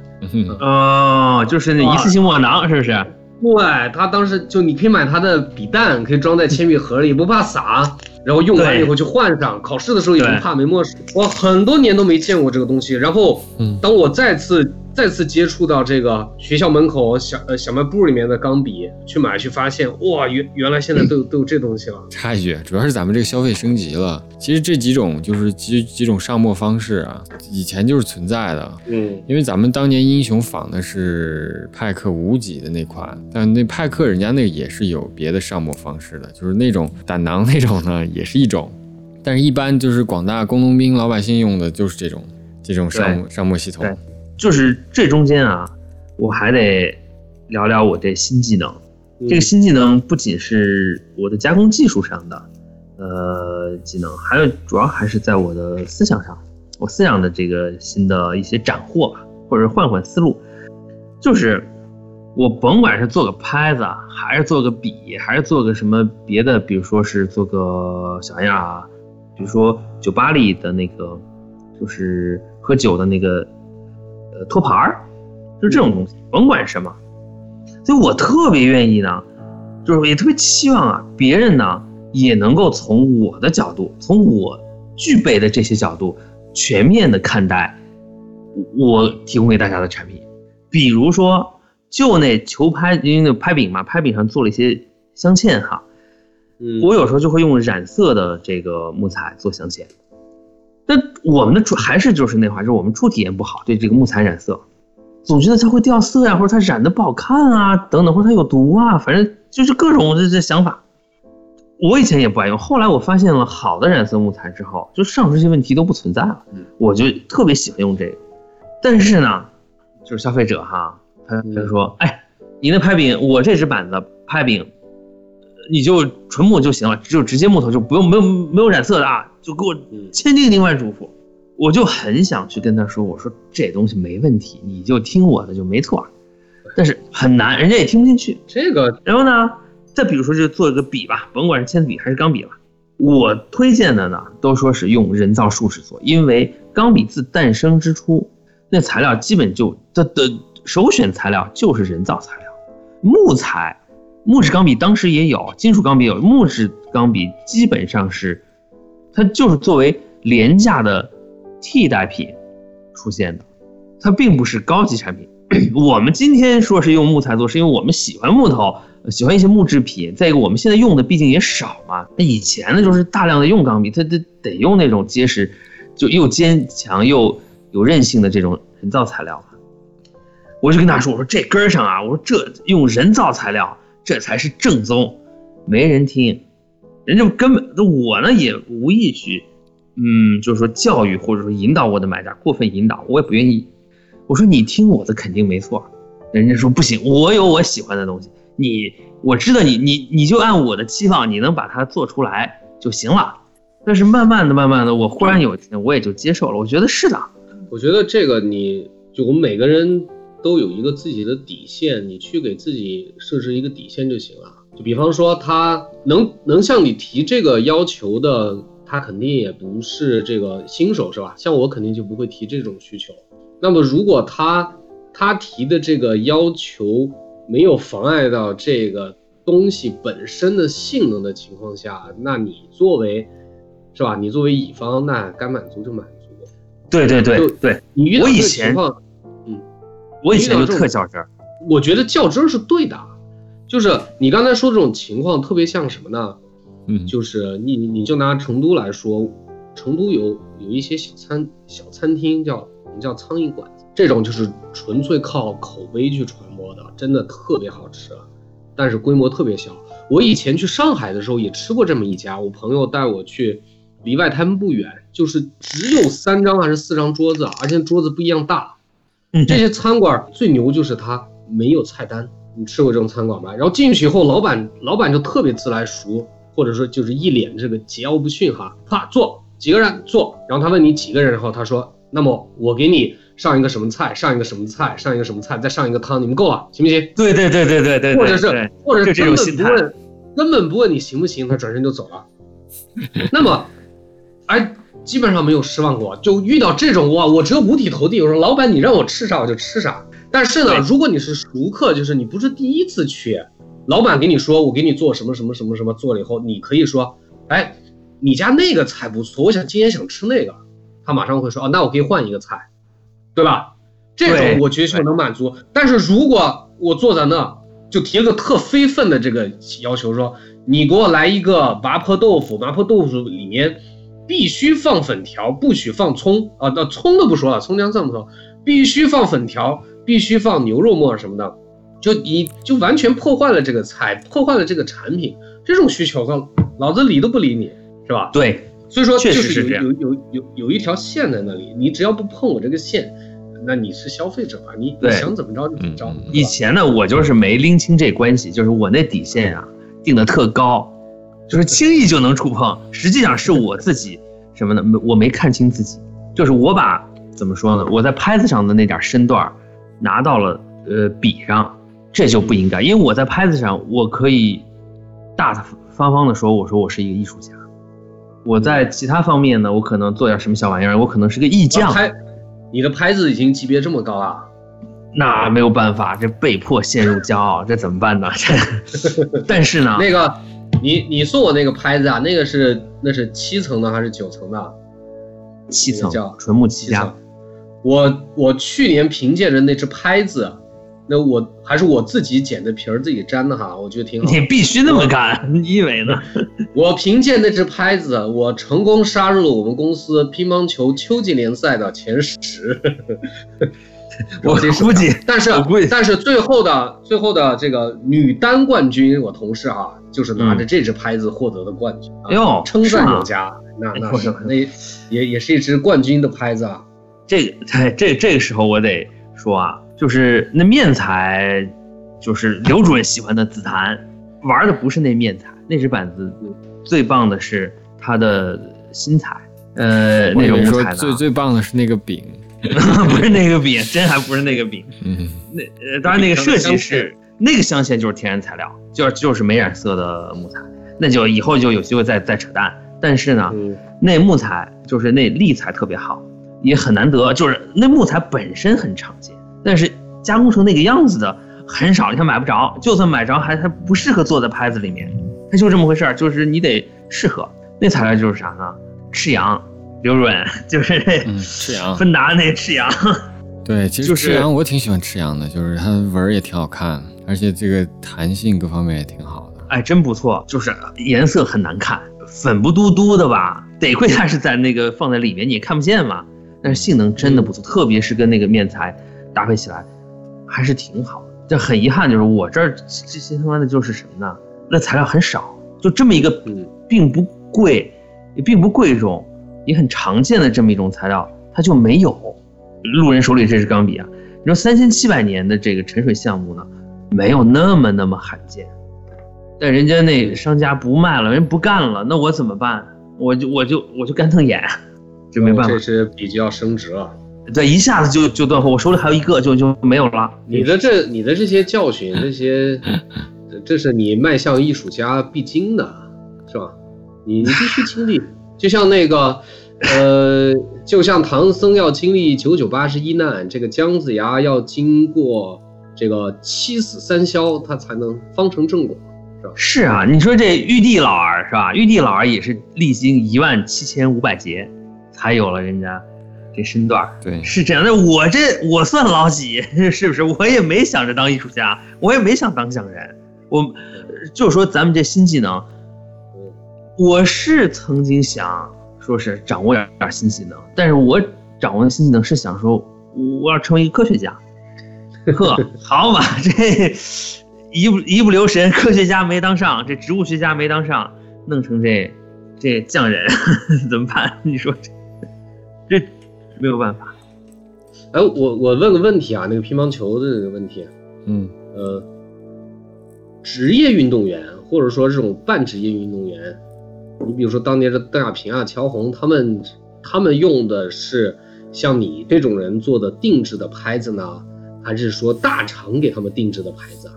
C: 哦，就是那一次性墨囊，是不是？
B: 对，他当时就你可以买他的笔弹，可以装在铅笔盒里，不怕洒，然后用完以后就换上，考试的时候也不怕没墨水。我很多年都没见过这个东西，然后，当我再次。再次接触到这个学校门口小呃小卖部里面的钢笔，去买去发现，哇，原原来现在都有 都有这东西了。
D: 插一句，主要是咱们这个消费升级了。其实这几种就是几几种上墨方式啊，以前就是存在的。
B: 嗯，
D: 因为咱们当年英雄仿的是派克无几的那款，但那派克人家那个也是有别的上墨方式的，就是那种胆囊那种呢，也是一种。但是，一般就是广大工农兵老百姓用的就是这种这种上上墨系统。
C: 就是这中间啊，我还得聊聊我这新技能。这个新技能不仅是我的加工技术上的呃技能，还有主要还是在我的思想上，我思想的这个新的一些斩获吧，或者换换思路。就是我甭管是做个拍子，还是做个笔，还是做个什么别的，比如说是做个小样啊，比如说酒吧里的那个，就是喝酒的那个。呃，托盘儿，就这种东西，甭管什么，所以我特别愿意呢，就是也特别期望啊，别人呢也能够从我的角度，从我具备的这些角度，全面的看待我提供给大家的产品。比如说，就那球拍，因为那拍柄嘛，拍柄上做了一些镶嵌哈，我有时候就会用染色的这个木材做镶嵌。那我们的主还是就是那话，就是我们初体验不好，对这个木材染色，总觉得它会掉色呀，或者它染的不好看啊，等等，或者它有毒啊，反正就是各种这这想法。我以前也不爱用，后来我发现了好的染色木材之后，就上述这些问题都不存在了，我就特别喜欢用这个。但是呢，就是消费者哈，他他就说，哎，你那拍柄，我这只板子拍柄。你就纯木就行了，就直接木头就不用没有没有染色的啊，就给我千叮咛万嘱咐。我就很想去跟他说，我说这东西没问题，你就听我的就没错。但是很难，人家也听不进去
B: 这个。
C: 然后呢，再比如说就做一个笔吧，甭管是铅笔还是钢笔了，我推荐的呢都说是用人造树脂做，因为钢笔自诞生之初，那材料基本就它的首选材料就是人造材料，木材。木质钢笔当时也有，金属钢笔有，木质钢笔基本上是，它就是作为廉价的替代品出现的，它并不是高级产品。我们今天说是用木材做，是因为我们喜欢木头，喜欢一些木制品。再一个，我们现在用的毕竟也少嘛。那以前呢，就是大量的用钢笔，它得得用那种结实，就又坚强又有韧性的这种人造材料我就跟他说，我说这根上啊，我说这用人造材料。这才是正宗，没人听，人家根本我呢也无意去，嗯，就是说教育或者说引导我的买家，过分引导我也不愿意。我说你听我的肯定没错，人家说不行，我有我喜欢的东西，你我知道你你你就按我的期望，你能把它做出来就行了。但是慢慢的慢慢的，我忽然有一天我也就接受了，我觉得是的，
B: 我觉得这个你就我们每个人都有一个自己的底线，你去给自己设置一个底线就行了。就比方说，他能能向你提这个要求的，他肯定也不是这个新手，是吧？像我肯定就不会提这种需求。那么如果他他提的这个要求没有妨碍到这个东西本身的性能的情况下，那你作为是吧？你作为乙方，那该满足就满足。
C: 对对对
B: 就
C: 对，
B: 你遇到这个
C: 我以前
B: 情况，嗯
C: 我以前就特较真儿。
B: 我觉得较真儿是对的，就是你刚才说这种情况特别像什么呢？
D: 嗯，
B: 就是你你就拿成都来说，成都有有一些小餐小餐厅叫我们叫苍蝇馆子，这种就是纯粹靠口碑去传播的，真的特别好吃，但是规模特别小。我以前去上海的时候也吃过这么一家，我朋友带我去，离外滩不远，就是只有三张还是四张桌子，而且桌子不一样大。
C: 嗯
B: 这些餐馆最牛就是它没有菜单，你吃过这种餐馆吗？然后进去以后，老板老板就特别自来熟，或者说就是一脸这个桀骜不驯哈，啪坐几个人坐，然后他问你几个人，然后他说，那么我给你上一个什么菜，上一个什么菜，上一个什么菜，再上一个汤，你们够了，行不行？
C: 对对对对对对，
B: 或者是或者
C: 是
B: 根本不问，根本不问你行不行，他转身就走了。那么，哎，基本上没有失望过。就遇到这种哇，我只有五体投地。我说老板，你让我吃啥我就吃啥。但是呢，如果你是熟客，就是你不是第一次去，老板给你说我给你做什么什么什么什么，做了以后，你可以说，哎，你家那个菜不错，我想今天想吃那个，他马上会说，哦，那我可以换一个菜，对吧？这种我觉得就能满足。但是如果我坐在那就提了个特非分的这个要求说，你给我来一个麻婆豆腐，麻婆豆腐里面必须放粉条，不许放葱。啊，那葱都不说了，葱姜蒜不说，必须放粉条，必须放牛肉末什么的，就你就完全破坏了这个菜，破坏了这个产品，这种需求，老老子理都不理你，是吧？
C: 对
B: 所以说
C: 确
B: 就是有
C: 实是这样
B: 有有有有一条线在那里，你只要不碰我这个线，那你是消费者啊，你你想怎么着就怎么着。
C: 以前呢，我就是没拎清这关系，就是我那底线啊定的特高，就是 轻易就能触碰。实际上是我自己什么呢？没我没看清自己，就是我把怎么说呢？我在拍子上的那点身段儿拿到了呃笔上，这就不应该，因为我在拍子上我可以大大方方的说，我说我是一个艺术家。我在其他方面呢，我可能做点什么小玩意儿，我可能是个艺匠。
B: 拍你的拍子已经级别这么高了，
C: 那没有办法，这被迫陷入骄傲，这怎么办呢？这，但是呢，
B: 那个你你送我那个拍子啊，那个是那是七层的还是九层的？
C: 七层
B: 叫
C: 纯木
B: 七层，。我我去年凭借着那只拍子，那我还是我自己剪的皮儿自己粘的哈，我觉得挺好。
C: 你必须那么干，你以为呢？
B: 我凭借那只拍子，我成功杀入了我们公司乒乓球秋季联赛的前十。
C: 我估计，
B: 但是但是最后的最后的这个女单冠军，我同事哈、就是拿着这只拍子获得的冠军，啊
C: 哎呦
B: 称赞有加。那那是那也也是一只冠军的拍子啊。
C: 这个 这这这个时候我得说啊，就是那面材，就是刘主任喜欢的紫檀，玩的不是那面材，那只板子最棒的是它的新材，呃，那种木材呢，
D: 最最棒的是那个饼，
C: 不是那个饼，真还不是那个饼。
D: 嗯，
C: 那呃，当然那个设计是那个镶嵌就是天然材料，就是就是没染色的木材，那就以后就有机会再再扯淡。但是呢，
B: 嗯，
C: 那木材就是那立材特别好，也很难得，就是那木材本身很常见，但是加工成那个样子的很少，你看买不着，就算买着还还不适合做在拍子里面，它就这么回事儿，就是你得适合。那材料就是啥呢？赤羊，刘润就是
D: 赤羊
C: 芬达那赤羊。
D: 对，其实
C: 就是
D: 赤羊我挺喜欢赤羊的，就是它纹儿也挺好看，而且这个弹性各方面也挺好的。
C: 哎，真不错，就是颜色很难看，粉不嘟嘟的吧？得亏它是在那个放在里面，你也看不见嘛。但是性能真的不错，特别是跟那个面材搭配起来，还是挺好的。这很遗憾，就是我这儿这些他妈的就是什么呢？那材料很少，就这么一个
B: 嗯
C: 并不贵，也并不贵重，也很常见的这么一种材料，它就没有。路人手里这支钢笔啊，你说三千七百年的这个沉水项目呢，没有那么那么罕见。但人家那商家不卖了，人不干了，那我怎么办？我就我就我就干瞪眼，这没办法
B: 这。是笔就要升值了。
C: 对，一下子就就断货，我手里还有一个就就没有了。
B: 你的这你的这些教训，这些，这这是你迈向艺术家必经的，是吧？你你必须经历，就像那个，呃，就像唐僧要经历九九八十一难，这个姜子牙要经过这个七死三消，他才能方成正果，是吧？
C: 是啊，你说这玉帝老儿是吧？玉帝老儿也是历经一万七千五百劫，才有了人家这身段儿。
D: 对，
C: 是这样的，我这我算老几？是不是？我也没想着当艺术家，我也没想当匠人。我呃就是说，咱们这新技能，我是曾经想说是掌握点点新技能，但是我掌握的新技能是想说，我要成为一个科学家。呵，好嘛，这一不一不留神，科学家没当上，这植物学家没当上，弄成这这匠人 怎么办？你说这这没有办法。
B: 哎，我我问个问题啊，那个乒乓球的这个问题，
D: 嗯
B: 呃，职业运动员或者说这种半职业运动员，你比如说当年的邓亚萍啊、乔红，他们他们用的是像你这种人做的定制的拍子呢，还是说大厂给他们定制的拍子啊？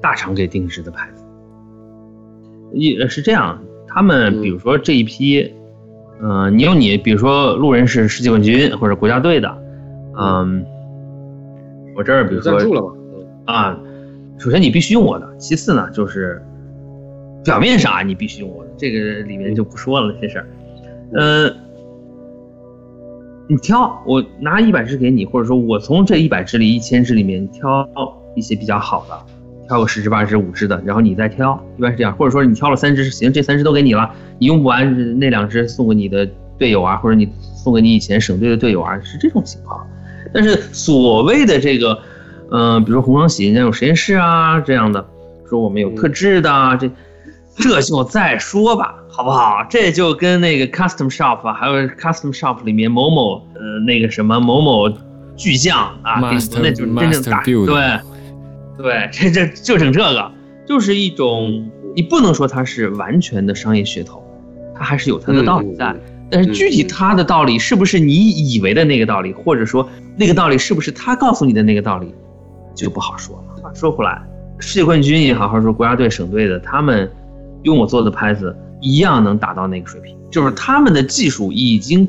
C: 大厂给定制的拍子，也是这样。他们比如说这一批，嗯、你有你，比如说路人是世界冠军或者国家队的，嗯，我这儿比如说
B: 赞助了吗？嗯
C: 啊，首先你必须用我的，其次呢就是表面上啊你必须用我的，这个里面就不说了这事儿。呃，你挑，我拿一百支给你，或者说我从这一百支里、一千支里面挑一些比较好的，挑个十只、八只、五只的，然后你再挑，一般是这样。或者说你挑了三只，行，这三只都给你了，你用不完那两只送给你的队友啊，或者你送给你以前省队的队友啊，是这种情况。但是所谓的这个，嗯、比如说红双喜，人家有实验室啊这样的，说我们有特制的啊，这这就再说吧，好不好？这就跟那个 custom shop 啊，还有 custom shop 里面某某呃那个什么某某巨匠啊，那就是真正打对对，这这就整这个，就是一种你不能说它是完全的商业噱头，它还是有它的道理在。
B: 嗯
C: 但是具体它的道理是不是你以为的那个道理，或者说那个道理是不是他告诉你的那个道理，就不好说了。话说回来，世界冠军也好，或者说国家队、省队的，他们用我做的拍子一样能达到那个水平，就是他们的技术已经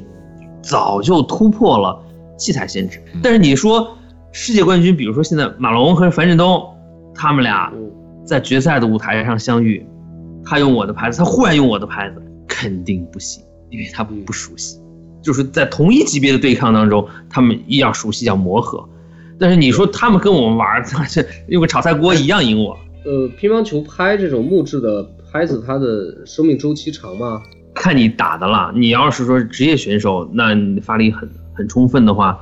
C: 早就突破了器材限制。但是你说世界冠军，比如说现在马龙和樊振东，他们俩
B: 嗯
C: 在决赛的舞台上相遇，他用我的拍子，他忽然用我的拍子，肯定不行，因为他不熟悉。就是在同一级别的对抗当中，他们要熟悉，要磨合。但是你说他们跟我们玩儿，这用个炒菜锅一样赢我，
B: 呃，乒乓球拍这种木质的拍子，它的生命周期长吗？
C: 看你打的了。你要是说职业选手，那你发力很很充分的话，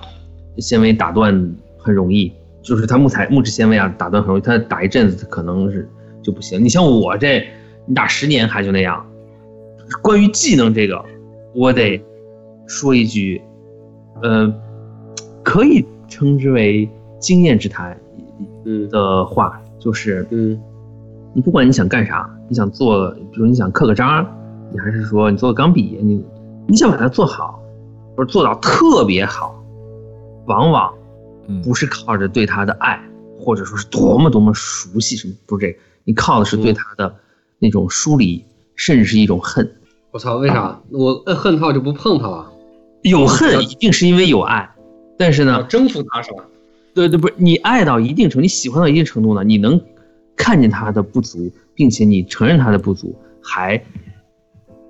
C: 纤维打断很容易，就是它木材木质纤维啊打断很容易，它打一阵子可能是就不行。你像我这，你打十年还就那样。关于技能这个，我得说一句，呃，可以称之为经验之谈
B: 嗯
C: 的话，就是
B: 嗯
C: 你不管你想干啥，你想做，比如你想刻个章，你还是说你做个钢笔，你你想把它做好，或者做到特别好，往往
D: 嗯
C: 不是靠着对他的爱，或者说是多么多么熟悉什么，不是这个，你靠的是对他的那种疏离，甚至是一种恨。
B: 我操，为啥？我摁恨他我就不碰他了？
C: 有恨一定是因为有爱，但是呢，
B: 要征服他是吧？
C: 对对，不是你爱到一定程度，你喜欢到一定程度呢，你能看见他的不足，并且你承认他的不足，还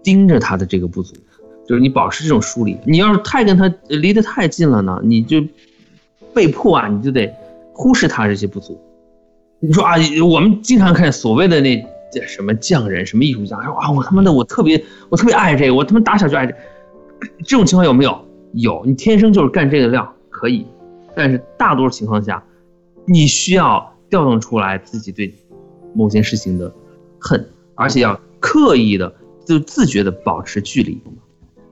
C: 盯着他的这个不足，就是你保持这种疏离。你要是太跟他呃离得太近了呢，你就被迫啊，你就得忽视他这些不足。你说啊，我们经常看所谓的那什么匠人、什么艺术家，说啊，我他妈的我特别我特别爱这个，我他妈打小就爱这，这种情况有没有？有，你天生就是干这个料，可以。但是大多数情况下，你需要调动出来自己对某件事情的恨，而且要刻意的就自觉的保持距离。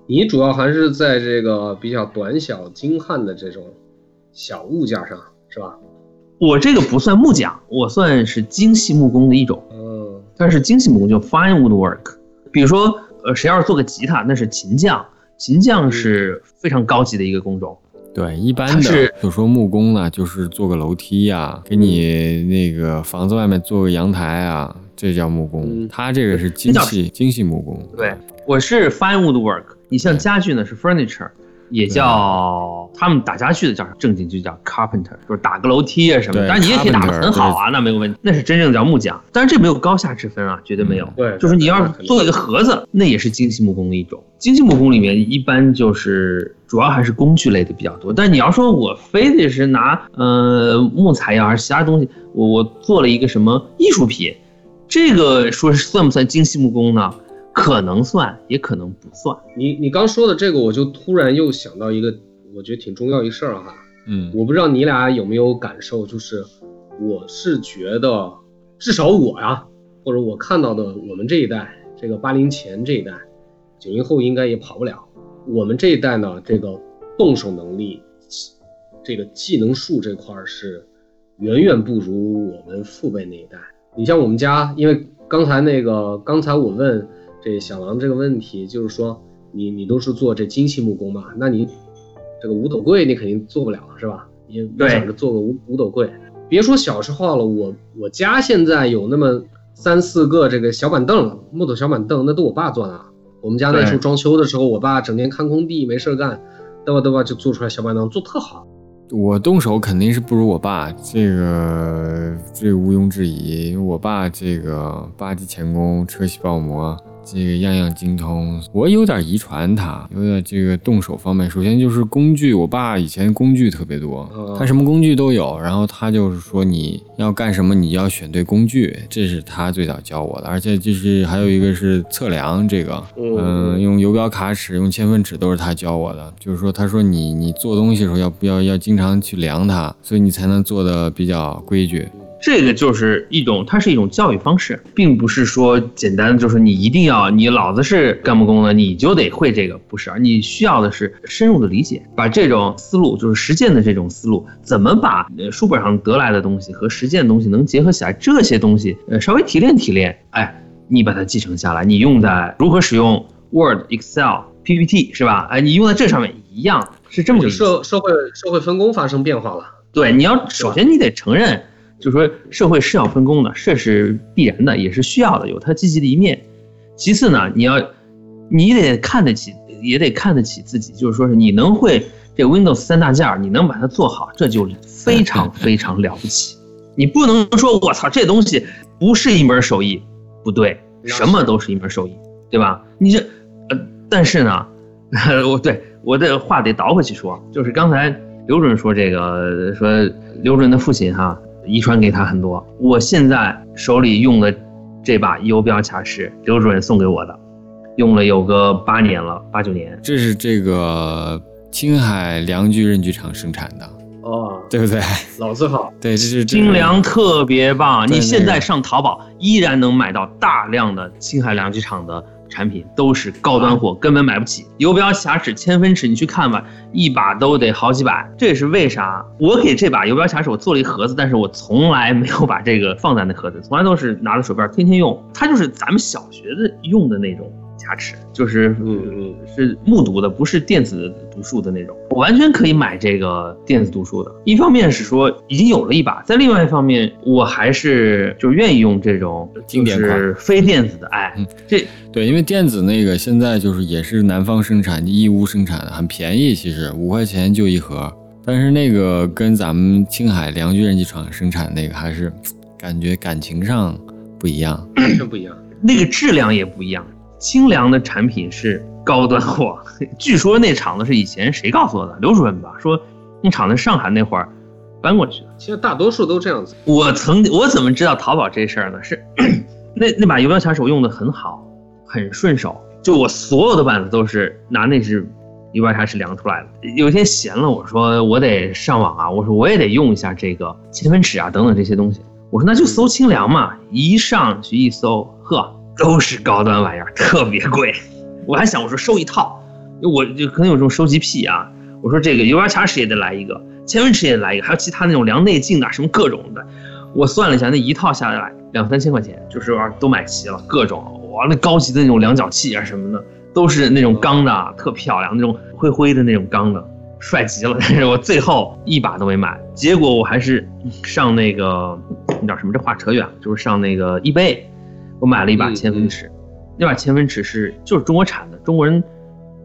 B: 你主要还是在这个比较短小精悍的这种小物件上，是吧？
C: 我这个不算木匠，我算是精细木工的一种。
B: 嗯
C: 但是精细木工就 fine woodwork，比如说，呃，谁要是做个吉他，那是琴匠，琴匠是非常高级的一个工种。
D: 对，一般的就说木工呢，就是做个楼梯呀、给你那个房子外面做个阳台啊，这叫木工。
B: 嗯
D: 它这个是精细精细木工。
C: 对，我是 fine woodwork，你像家具呢是 furniture，也叫他们打家具的叫正经就叫 carpenter，就是打个楼梯啊什么但是你也可以打得很好啊，那没有问题，那是真正的叫木匠。但是这没有高下之分啊，绝对没有。
D: 嗯
B: 对，
C: 就是你要是做一个盒子，那也是精细木工的一种。精细木工里面一般就是主要还是工具类的比较多。但你要说我非得是拿呃木材呀还是其他东西，我我做了一个什么艺术品，这个说是算不算精细木工呢？可能算，也可能不算。
B: 你你刚说的这个，我就突然又想到一个，我觉得挺重要一事儿哈。
D: 嗯，
B: 我不知道你俩有没有感受，就是我是觉得，至少我呀，或者我看到的我们这一代，这个八零前这一代，九零后应该也跑不了。我们这一代呢，这个动手能力，这个技能树这块儿是远远不如我们父辈那一代。你像我们家，因为刚才那个，刚才我问这小狼这个问题，就是说你你都是做这精细木工嘛，那你这个五斗柜你肯定做不了是吧？你你想着做个五五斗柜，别说小时候了，我我家现在有那么三四个这个小板凳了，木头小板凳，那都我爸做的啊。我们家那时候装修的时候，我爸整天看工地没事干，嘚吧嘚吧就做出来小板凳，做特好。
D: 我动手肯定是不如我爸，这个这个毋庸置疑。因为我爸这个八级钳工、车铣刨模，这个样样精通。我有点遗传他，有点这个动手方面。首先就是工具，我爸以前工具特别多
B: 嗯，
D: 他什么工具都有。然后他就是说你要干什么，你要选对工具，这是他最早教我的。而且就是还有一个是测量这个，嗯，用游标卡尺、用千分尺都是他教我的。就是说，他说你你做东西的时候要不要要经常去量它，所以你才能做的比较规矩。
C: 这个就是一种，它是一种教育方式，并不是说简单的就是你一定要你老子是干木工的，你就得会这个，不是，你需要的是深入的理解，把这种思路，就是实践的这种思路，怎么把呃书本上得来的东西和实践的东西能结合起来，这些东西呃稍微提炼提炼，哎，你把它继承下来，你用在如何使用 Word、Excel、PPT 是吧？哎，你用在这上面一样，是这么个。
B: 社社会社会分工发生变化了。
C: 对，你要首先你得承认，就是说社会是要分工的，这是必然的，也是需要的，有它积极的一面。其次呢，你要你得看得起，也得看得起自己，就是说是你能会这 Windows 三大件儿，你能把它做好，这就非常非常了不起。你不能说我操这东西不是一门手艺，不对，什么都是一门手艺，对吧？你这呃，但是呢，我对我的话得倒回去说，就是刚才刘主任说这个，说刘主任的父亲哈遗传给他很多。我现在手里用的这把游标卡是刘主任送给我的，用了有个八年了，八九年。
D: 这是这个青海良具刃具厂生产的，
B: 哦，
D: 对不对？
B: 老字号，
D: 对，这是
C: 精良特别棒，你现在上淘宝依然能买到大量的青海良具厂的产品，都是高端货，根本买不起。游标、卡尺、千分尺，你去看吧，一把都得好几百。这也是为啥我给这把游标卡尺我做了一盒子，但是我从来没有把这个放在那盒子，从来都是拿着手边天天用。它就是咱们小学的用的那种卡尺，就是
B: 嗯嗯
C: 是木读的，不是电子读数的那种。我完全可以买这个电子读数的。一方面是说已经有了一把，在另外一方面，我还是就愿意用这种
D: 经典款
C: 就是非电子的。哎
D: 嗯，
C: 这
D: 对，因为电子那个现在就是也是南方生产、义乌生产的，很便宜，其实五块钱就一盒。但是那个跟咱们青海良具人机厂生产那个还是感觉感情上不一样。
B: 完全不一样。
C: 那个质量也不一样。清凉的产品是高端货，据说那厂子是以前谁告诉我的？刘主任吧，说那厂子上海那会儿搬过去的。
B: 其实大多数都这样子。
C: 我曾我怎么知道淘宝这事儿呢？是 那那把游标卡尺我用的很好，很顺手，就我所有的板子都是拿那只游标卡尺量出来的。有一天闲了，我说我得上网啊，我说我也得用一下这个千分尺啊等等这些东西。我说那就搜清凉嘛，一上去一搜，呵，都是高端玩意儿，特别贵。我还想我说收一套，我就可能有这种收集癖啊。我说这个游标卡尺也得来一个，千分尺也得来一个，还有其他那种量内径的，什么各种的。我算了一下，那一套下来两三千块钱，就是啊都买齐了，各种哇，那高级的那种量角器啊什么的，都是那种钢的，特漂亮，那种灰灰的那种钢的。帅极了，但是我最后一把都没买，结果我还是上那个那叫什么？这话扯远了，就是上那个 eBay，我买了一把千分尺，那把千分尺是就是中国产的，中国人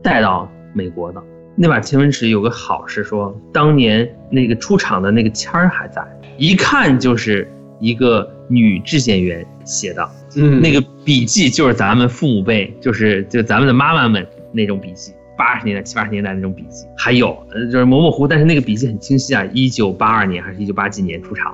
C: 带到美国的。那把千分尺有个好是说，当年那个出厂的那个签儿还在，一看就是一个女质检员写的，
B: 嗯。
C: 那个笔记就是咱们父母辈，就是就咱们的妈妈们那种笔记，八十年代七八十年代那种笔记，还有呃就是模模糊糊，但是那个笔记很清晰啊，一九八二年还是一九八几年出厂，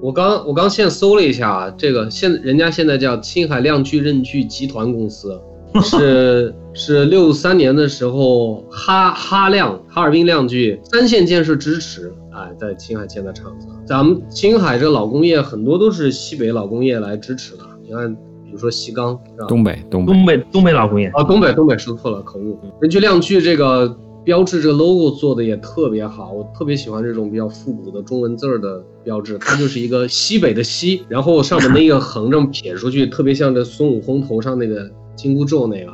B: 我刚我刚现在搜了一下啊，这个现人家现在叫青海亮炬刃炬集团公司，是是六三年的时候哈哈亮哈尔滨亮炬三线建设支持，哎，在青海建的厂子。咱们青海这老工业很多都是西北老工业来支持的，你看，比如说西钢是吧？
D: 东北东北
C: 东北东北老工业，
B: 啊，东北东北说错了，口误。人去亮炬这个标志，这个 logo 做的也特别好，我特别喜欢这种比较复古的中文字儿的标志。它就是一个西北的西，然后上面那个横这么撇出去，特别像这孙悟空头上那个金箍咒那个，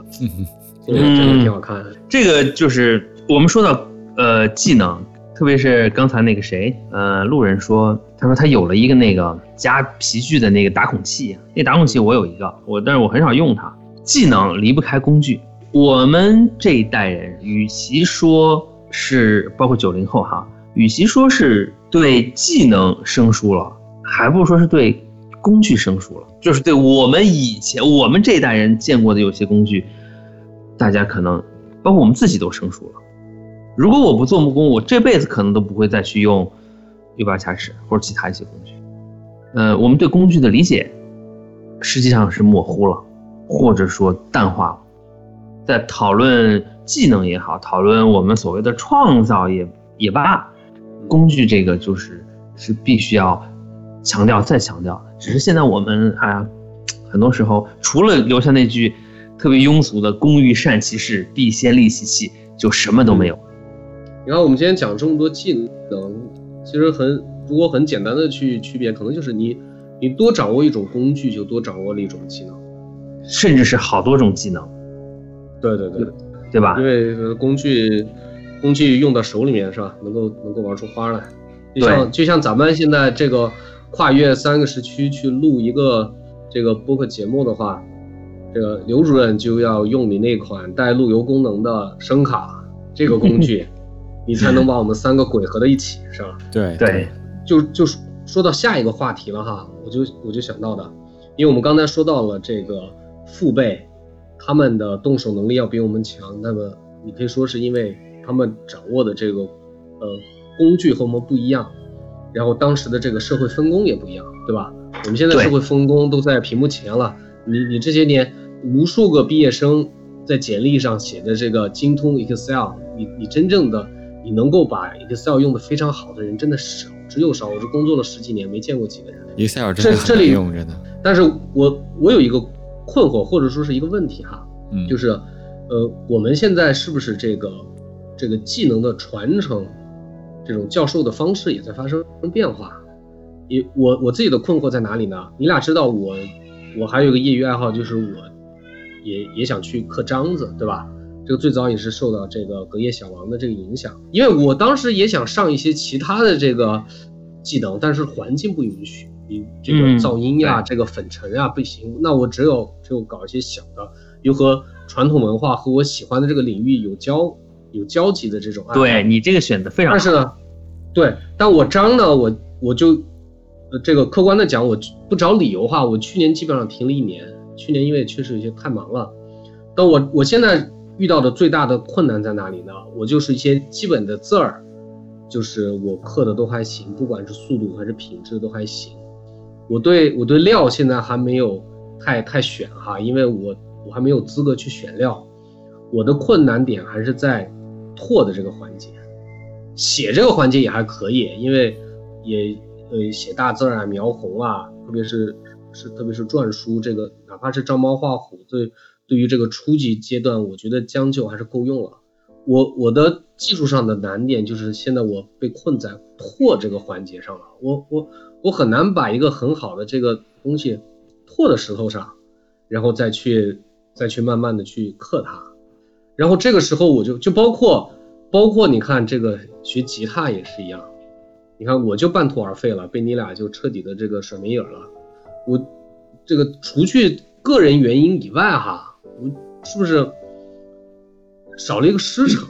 B: 这个真的挺好看的。
C: 这个就是我们说到呃技能，特别是刚才那个谁呃路人说，他说他有了一个那个加皮具的那个打孔器，那打孔器我有一个，我但是我很少用它。技能离不开工具，我们这一代人与其说是包括九零后哈，与其说是对技能生疏了，还不如说是对工具生疏了。就是对我们以前我们这一代人见过的有些工具，大家可能包括我们自己都生疏了。如果我不做木工，我这辈子可能都不会再去用 U 八卡尺或者其他一些工具。呃，我们对工具的理解实际上是模糊了，或者说淡化了。在讨论技能也好，讨论我们所谓的创造也也罢，工具这个就是是必须要强调再强调的。只是现在我们哎呀，很多时候除了留下那句特别庸俗的“工欲善其事，必先利其器”，就什么都没有。
B: 你看我们今天讲这么多技能，其实很如果很简单的去区别，可能就是你你多掌握一种工具，就多掌握了一种技能。
C: 甚至是好多种技能，
B: 对对对。
C: 对吧
B: 因？为呃工具工具用到手里面是吧，能够能够玩出花来。就像就像咱们现在这个跨越三个时区去录一个这个播客节目的话，这个刘主任就要用你那款带路由功能的声卡这个工具，你才能把我们三个鬼合在一起，是吧？
D: 对
C: 对，
B: 就就说到下一个话题了哈，我就我就想到的，因为我们刚才说到了这个父辈，他们的动手能力要比我们强，那么你可以说是因为他们掌握的这个呃工具和我们不一样，然后当时的这个社会分工也不一样，对吧？我们现在社会分工都在屏幕前了，你你这些年无数个毕业生在简历上写的这个精通 Excel，你你真正的你能够把 Excel 用的非常好的人真的少之又少。我是工作了十几年，没见过几个人。
D: ，Excel
B: 这
D: 真的很
B: 这里
D: 难用，真的。
B: 但是我我有一个困惑，或者说是一个问题哈，
D: 嗯，
B: 就是呃，我们现在是不是这个这个技能的传承，这种教授的方式也在发生变化？也我我自己的困惑在哪里呢？你俩知道我我还有个业余爱好，就是我也也想去刻章子，对吧？这个最早也是受到这个隔夜小王的这个影响，因为我当时也想上一些其他的这个技能，但是环境不允许，你这个
C: 嗯
B: 噪音呀、
C: 对
B: 这个粉尘呀不行，那我只有只有搞一些小的，又和传统文化和我喜欢的这个领域有交有交集的这种爱好。
C: 对你这个选择非常好。
B: 但是呢，对，但我张呢，我我就，呃，这个客观的讲，我不找理由哈，我去年基本上停了一年，去年因为确实有些太忙了，但我我现在遇到的最大的困难在哪里呢？我就是一些基本的字儿，就是我刻的都还行，不管是速度还是品质都还行。我对我对料现在还没有太太选哈，因为我我还没有资格去选料，我的困难点还是在拓的这个环节。写这个环节也还可以，因为也呃写大字啊、描红啊，特别是是特别是篆书这个，哪怕是照猫画虎，对对于这个初级阶段，我觉得将就还是够用了。我我的技术上的难点就是现在我被困在拓这个环节上了，我我我很难把一个很好的这个东西拓到石头上，然后再去再去慢慢的去刻它，然后这个时候我就就包括包括你看这个学吉他也是一样，你看我就半途而废了，被你俩就彻底的这个甩没影了。我这个除去个人原因以外哈，我是不是少了一个师承？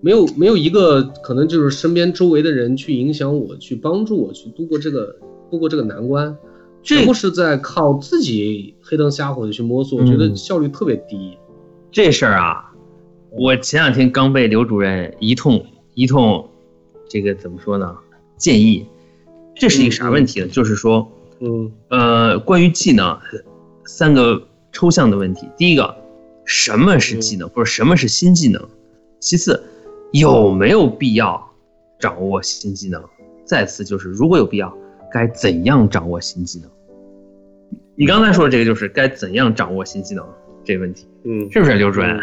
B: 没有没有一个可能就是身边周围的人去影响我，去帮助我去度过这个度过这个难关，全部是在靠自己黑灯瞎火的去摸索，我觉得效率特别低。
C: 这事儿啊，我前两天刚被刘主任一通一通，这个怎么说呢？建议，这是一个啥问题呢？就是说，
B: 嗯
C: 呃，关于技能，三个抽象的问题。第一个，什么是技能，或者什么是新技能？其次，有没有必要掌握新技能？再次就是，如果有必要，该怎样掌握新技能？你刚才说的这个就是该怎样掌握新技能这个问题，
B: 嗯，
C: 是不是刘主任？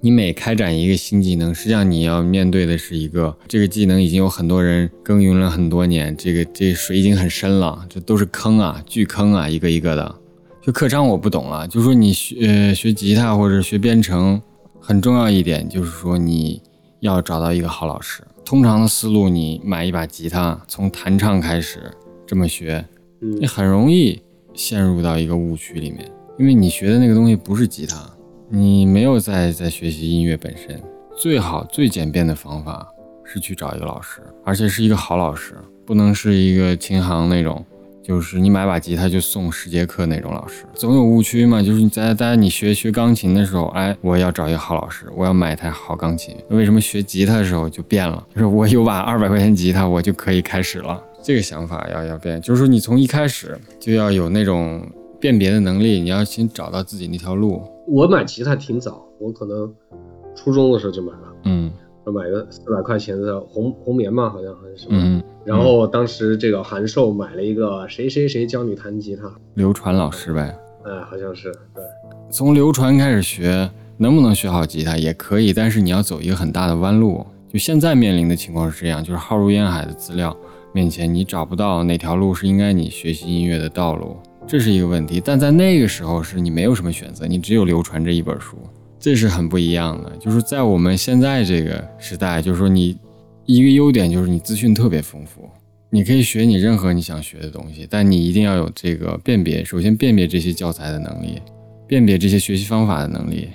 D: 你每开展一个新技能，实际上你要面对的是一个这个技能已经有很多人耕耘了很多年，这个这水已经很深了，这都是坑啊，巨坑啊，一个一个的。就课章我不懂啊，就说你学呃学吉他或者学编程，很重要一点就是说你要找到一个好老师。通常的思路，你买一把吉他，从弹唱开始这么学，
B: 嗯
D: 你很容易陷入到一个误区里面，因为你学的那个东西不是吉他，你没有在在学习音乐本身。最好最简便的方法是去找一个老师，而且是一个好老师，不能是一个琴行那种，就是你买把吉他就送十节课那种老师。总有误区嘛，就是你在在你学学钢琴的时候，哎，我要找一个好老师，我要买一台好钢琴。为什么学吉他的时候就变了？就是我有把二百块钱吉他，我就可以开始了。这个想法要要变，就是说你从一开始就要有那种辨别的能力，你要先找到自己那条路。
B: 我买吉他挺早，我可能初中的时候就买了，
D: 嗯
B: 我买个四百块钱的红红棉嘛，好像还是什么。
D: 嗯，
B: 然后当时这个函授买了一个谁谁谁教你弹吉他，
D: 刘传老师呗，
B: 哎，好像是对，
D: 从刘传开始学，能不能学好吉他也可以，但是你要走一个很大的弯路。就现在面临的情况是这样，就是浩如烟海的资料面前，你找不到哪条路是应该你学习音乐的道路，这是一个问题。但在那个时候是你没有什么选择，你只有流传这一本书，这是很不一样的。就是在我们现在这个时代，就是说你一个优点就是你资讯特别丰富，你可以学你任何你想学的东西，但你一定要有这个辨别，首先辨别这些教材的能力。辨别这些学习方法的能力，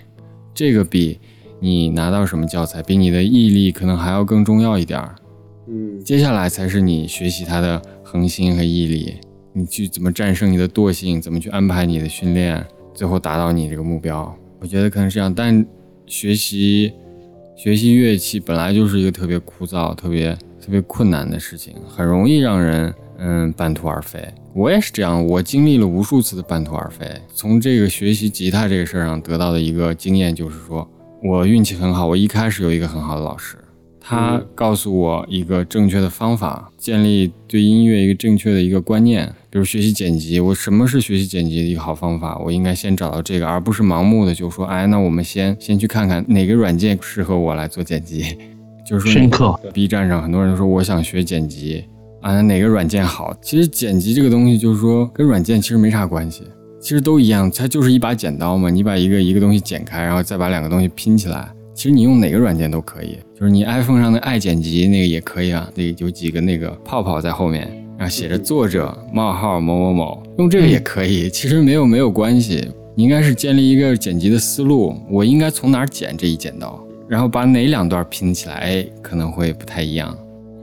D: 这个比你拿到什么教材，比你的毅力可能还要更重要一点儿。
B: 嗯
D: 接下来才是你学习它的恒心和毅力，你去怎么战胜你的惰性，怎么去安排你的训练，最后达到你这个目标。我觉得可能是这样，但学习学习乐器本来就是一个特别枯燥、特别特别困难的事情，很容易让人嗯半途而废。我也是这样，我经历了无数次的半途而废。从这个学习吉他这个事儿上得到的一个经验就是说，我运气很好，我一开始有一个很好的老师，他告诉我一个正确的方法，建立对音乐一个正确的一个观念。比如学习剪辑，我什么是学习剪辑的一个好方法？我应该先找到这个，而不是盲目的就说，哎，那我们先先去看看哪个软件适合我来做剪辑。就是说
C: 深刻。
D: B 站上很多人都说我想学剪辑啊，哪个软件好？其实剪辑这个东西就是说跟软件其实没啥关系，其实都一样，它就是一把剪刀嘛。你把一个一个东西剪开，然后再把两个东西拼起来，其实你用哪个软件都可以。就是你 iPhone 上的爱剪辑那个也可以啊，那有几个那个泡泡在后面，然后写着作者冒号某某某，用这个也可以。其实没有没有关系，你应该是建立一个剪辑的思路，我应该从哪儿剪这一剪刀，然后把哪两段拼起来，哎，可能会不太一样，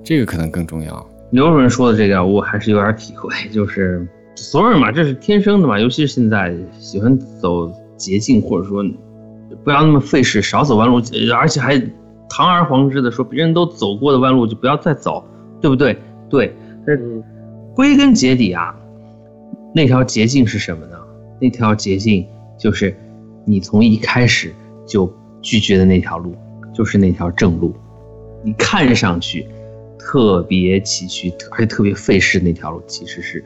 D: 这个可能更重要。
C: 刘主任说的这个，我还是有点体会，就是所有人嘛，这是天生的嘛，尤其是现在喜欢走捷径，或者说不要那么费事，少走弯路，呃而且还堂而皇之的说别人都走过的弯路就不要再走，对不对？对，但是
B: 嗯
C: 归根结底啊，那条捷径是什么呢？那条捷径就是你从一开始就拒绝的那条路，就是那条正路。你看上去特别崎岖，而且特别费事那条路，其实是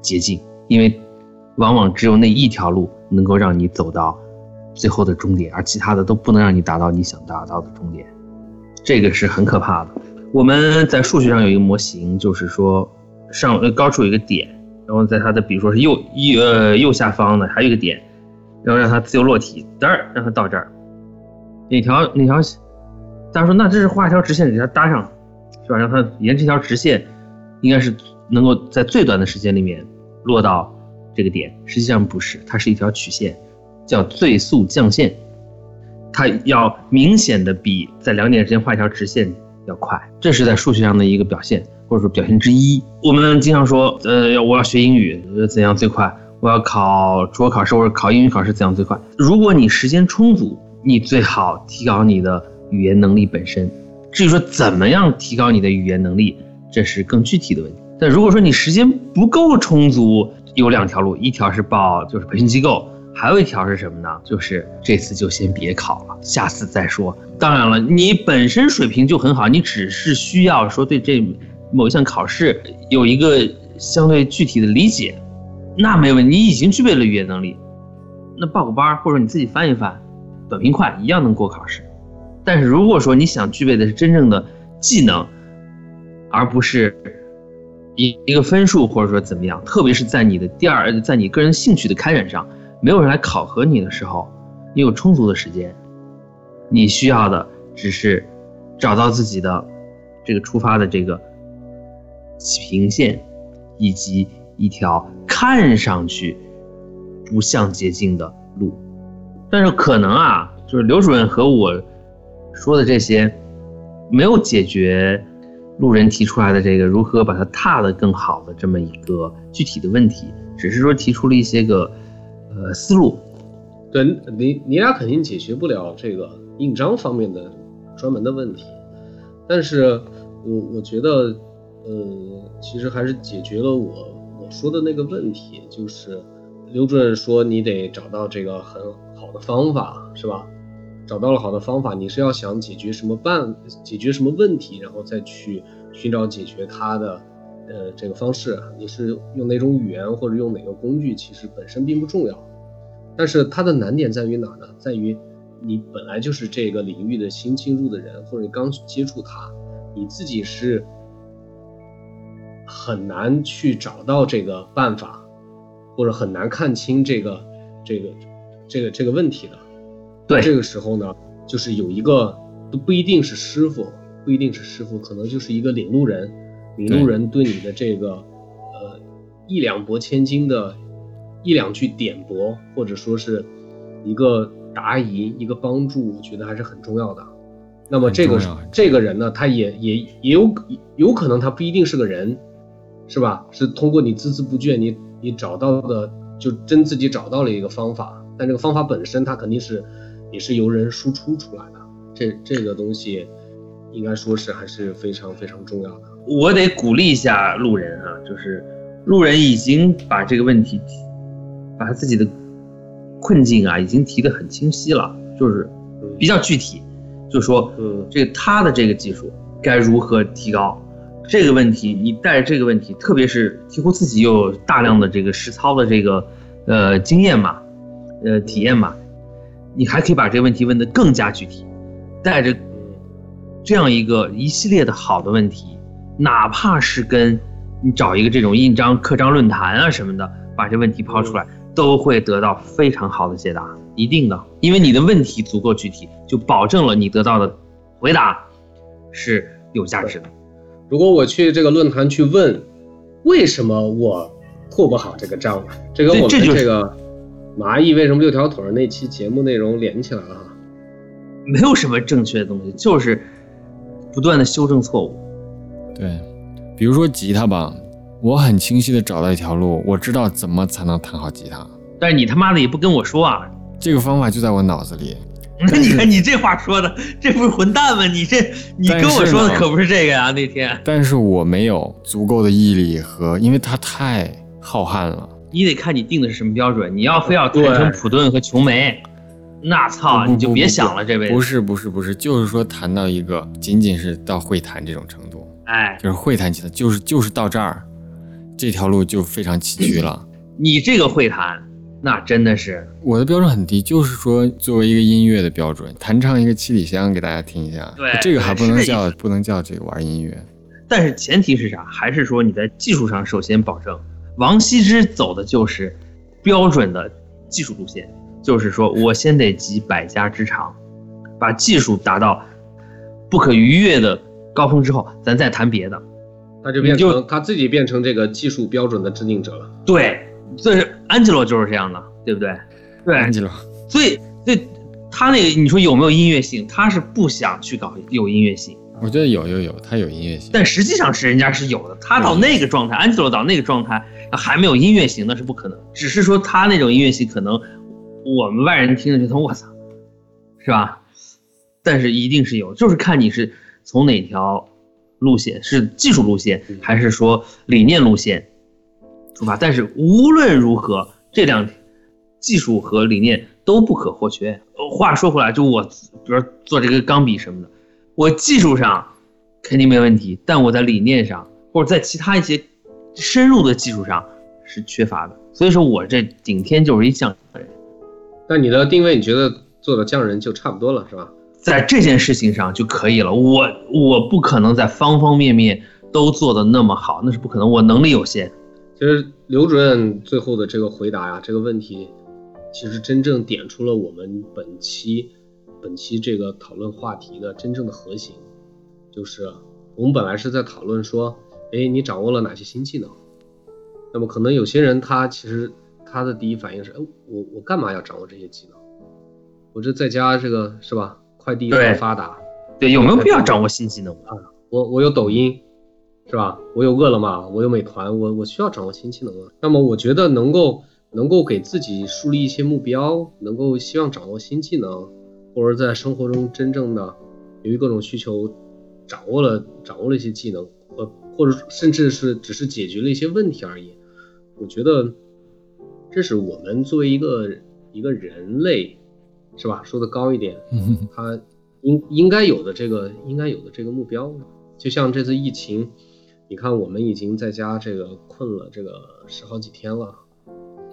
C: 捷径，因为往往只有那一条路能够让你走到最后的终点，而其他的都不能让你达到你想达到的终点。这个是很可怕的。我们在数学上有一个模型，就是说上呃高处有一个点，然后在它的比如说是右右呃右下方呢还有一个点，然后让它自由落体，嘚儿让它到这儿，哪条哪条大家说那这是画一条直线给它搭上，是吧？让它沿这条直线，应该是能够在最短的时间里面落到这个点。实际上不是，它是一条曲线，叫最速降线，它要明显的比在两点之间画一条直线要快。这是在数学上的一个表现，或者说表现之一。我们经常说，呃，要我要学英语，怎样最快？我要考中国考试或者考英语考试怎样最快？如果你时间充足，你最好提高你的语言能力本身。至于说怎么样提高你的语言能力，这是更具体的问题。但如果说你时间不够充足，有两条路，一条是报就是培训机构，还有一条是什么呢？就是这次就先别考了，下次再说。当然了，你本身水平就很好，你只是需要说对这某一项考试有一个相对具体的理解。那没问题，你已经具备了语言能力，那报个班或者你自己翻一翻，短平快一样能过考试。但是如果说你想具备的是真正的技能，而不是一一个分数或者说怎么样，特别是在你的第二，在你个人兴趣的开展上，没有人来考核你的时候，你有充足的时间，你需要的只是找到自己的这个出发的这个起平线，以及一条。看上去不像捷径的路，但是可能啊，就是刘主任和我说的这些，没有解决路人提出来的这个如何把它踏得更好的这么一个具体的问题，只是说提出了一些个呃思路。
B: 对你，你俩肯定解决不了这个印章方面的专门的问题，但是我我觉得，呃，其实还是解决了我我。说的那个问题就是，刘主任说你得找到这个很好的方法，是吧？找到了好的方法，你是要想解决什么办，解决什么问题，然后再去寻找解决它的，呃，这个方式。你是用哪种语言或者用哪个工具，其实本身并不重要。但是它的难点在于哪呢？在于你本来就是这个领域的新进入的人，或者你刚接触它，你自己是。很难去找到这个办法，或者很难看清这个这个这个这个问题的。
C: 对，
B: 这个时候呢，就是有一个都不一定是师傅，不一定是师傅，可能就是一个领路人。领路人对你的这个呃一两拨千斤的一两句点拨，或者说是一个答疑、一个帮助，我觉得还是很重要的。那么这个这个人呢，他也也也有有可能他不一定是个人。是吧？是通过你孜孜不倦，你你找到的，就真自己找到了一个方法。但这个方法本身，它肯定是也是由人输出出来的。这这个东西，应该说是还是非常非常重要的。
C: 我得鼓励一下路人啊，就是路人已经把这个问题，把他自己的困境啊，已经提得很清晰了，就是比较具体，就说，嗯，这个他的这个技术该如何提高。这个问题，你带着这个问题，特别是几乎自己有大量的这个实操的这个呃经验嘛，呃体验嘛，你还可以把这个问题问得更加具体，带着这样一个一系列的好的问题，哪怕是跟你找一个这种印章刻章论坛啊什么的，把这问题抛出来，都会得到非常好的解答，一定的，因为你的问题足够具体，就保证了你得到的回答是有价值的。
B: 如果我去这个论坛去问，为什么我破不好这个账，这跟我们这个蚂蚁为什么六条腿那期节目内容连起来了哈。
C: 没有什么正确的东西，就是不断的修正错误。
D: 对，比如说吉他吧，我很清晰的找到一条路，我知道怎么才能弹好吉他。
C: 但是你他妈的也不跟我说啊，
D: 这个方法就在我脑子里。
C: 那你看你这话说的，这不是混蛋吗？你这你跟我说的可不是这个呀，那天。
D: 但是我没有足够的毅力和，因为它太浩瀚了。
C: 你得看你定的是什么标准。你要非要弹成普顿和琼梅，那操你就别想了，这辈子。
D: 不是不是不是，就是说谈到一个仅仅是到会弹这种程度，
C: 哎，
D: 就是会弹吉他，就是就是到这儿，这条路就非常崎岖了。
C: 你这个会弹。那真的是
D: 我的标准很低，就是说作为一个音乐的标准，弹唱一个七里香给大家听一下。
C: 对，
D: 这个还不能叫不能叫这个玩音乐。
C: 但是前提是啥？还是说你在技术上首先保证。王羲之走的就是标准的技术路线，就是说我先得集百家之长，把技术达到不可逾越的高峰之后，咱再谈别的。
B: 他就变成他自己变成这个技术标准的制定者了。
C: 对，这是安吉罗就是这样的，对不对？对，
D: 安吉罗，
C: 所以，所以他那个你说有没有音乐性？他是不想去搞有音乐性，
D: 我觉得有有有，他有音乐性。
C: 但实际上是人家是有的。他到那个状态，安吉罗到那个状态还没有音乐性，那是不可能。只是说他那种音乐性，可能我们外人听着觉得我操，是吧？但是一定是有，就是看你是从哪条路线，是技术路线还是说理念路线出发。但是无论如何，这两技术和理念都不可或缺。呃话说回来，就我，比如说做这个钢笔什么的，我技术上肯定没问题，但我在理念上或者在其他一些深入的技术上是缺乏的。所以说我这顶天就是一匠人，
B: 那你的定位，你觉得做到匠人就差不多了，是吧？
C: 在这件事情上就可以了。我我不可能在方方面面都做得那么好，那是不可能，我能力有限。
B: 其实刘主任最后的这个回答呀，这个问题，其实真正点出了我们本期本期这个讨论话题的真正的核心，就是我们本来是在讨论说，哎，你掌握了哪些新技能？那么可能有些人他其实他的第一反应是，哎，我我干嘛要掌握这些技能？我这在家这个是吧？快递
C: 对
B: 很发达，
C: 对，有没有必要掌握新技能？
B: 我我有抖音，是吧？我有饿了么，我有美团，我我需要掌握新技能啊。那么我觉得能够能够给自己树立一些目标，能够希望掌握新技能，或者在生活中真正的由于各种需求掌握了掌握了一些技能，或或者甚至是只是解决了一些问题而已。我觉得这是我们作为一个一个人类，是吧？说的高一点，
D: 嗯
B: 他应应该有的这个应该有的这个目标，就像这次疫情，你看我们已经在家这个困了这个十好几天了，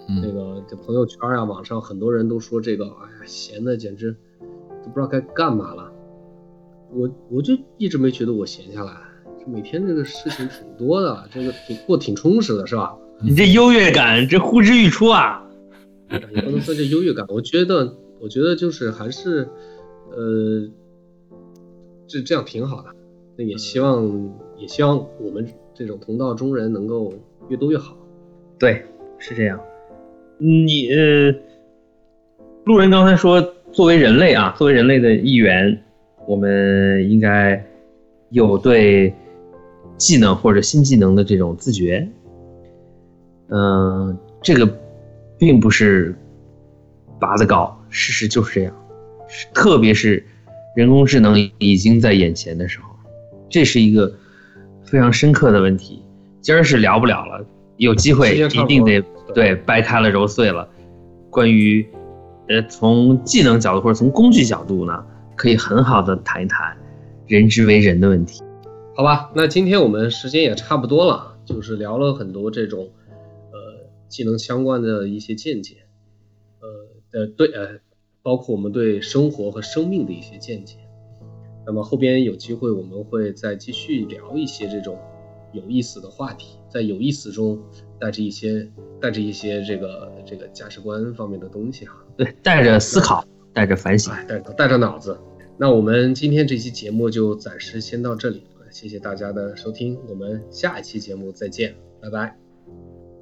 B: 那
D: 嗯，
B: 个这朋友圈啊，网上很多人都说这个，哎呀，闲的简直都不知道该干嘛了。我我就一直没觉得我闲下来，这每天这个事情挺多的，这个挺过挺充实的，是吧？
C: 你这优越感，这呼之欲出啊！
B: 也不能说这优越感，我觉得，我觉得就是还是，呃，这这样挺好的。那也希望，也希望我们这种同道中人能够越多越好。
C: 对，是这样。你呃，路人刚才说，作为人类啊，作为人类的一员，我们应该有对技能或者新技能的这种自觉。嗯、这个并不是拔得高，事实就是这样。特别是人工智能已经在眼前的时候，这是一个非常深刻的问题。今儿是聊不了了，有机会一定得
B: 对
C: 对掰开了揉碎了。关于呃从技能角度或者从工具角度呢，可以很好的谈一谈人之为人的问题。
B: 好吧，那今天我们时间也差不多了，就是聊了很多这种呃技能相关的一些见解，呃呃对呃，包括我们对生活和生命的一些见解。那么后边有机会我们会再继续聊一些这种有意思的话题，在有意思中带着一些带着一些这个这个价值观方面的东西哈。
C: 对，带着思考，带着反省。
B: 哎，带着带着脑子。那我们今天这期节目就暂时先到这里，谢谢大家的收听，我们下一期节目再见，拜拜。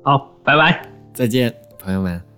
C: 好，拜拜。
D: 再见，朋友们。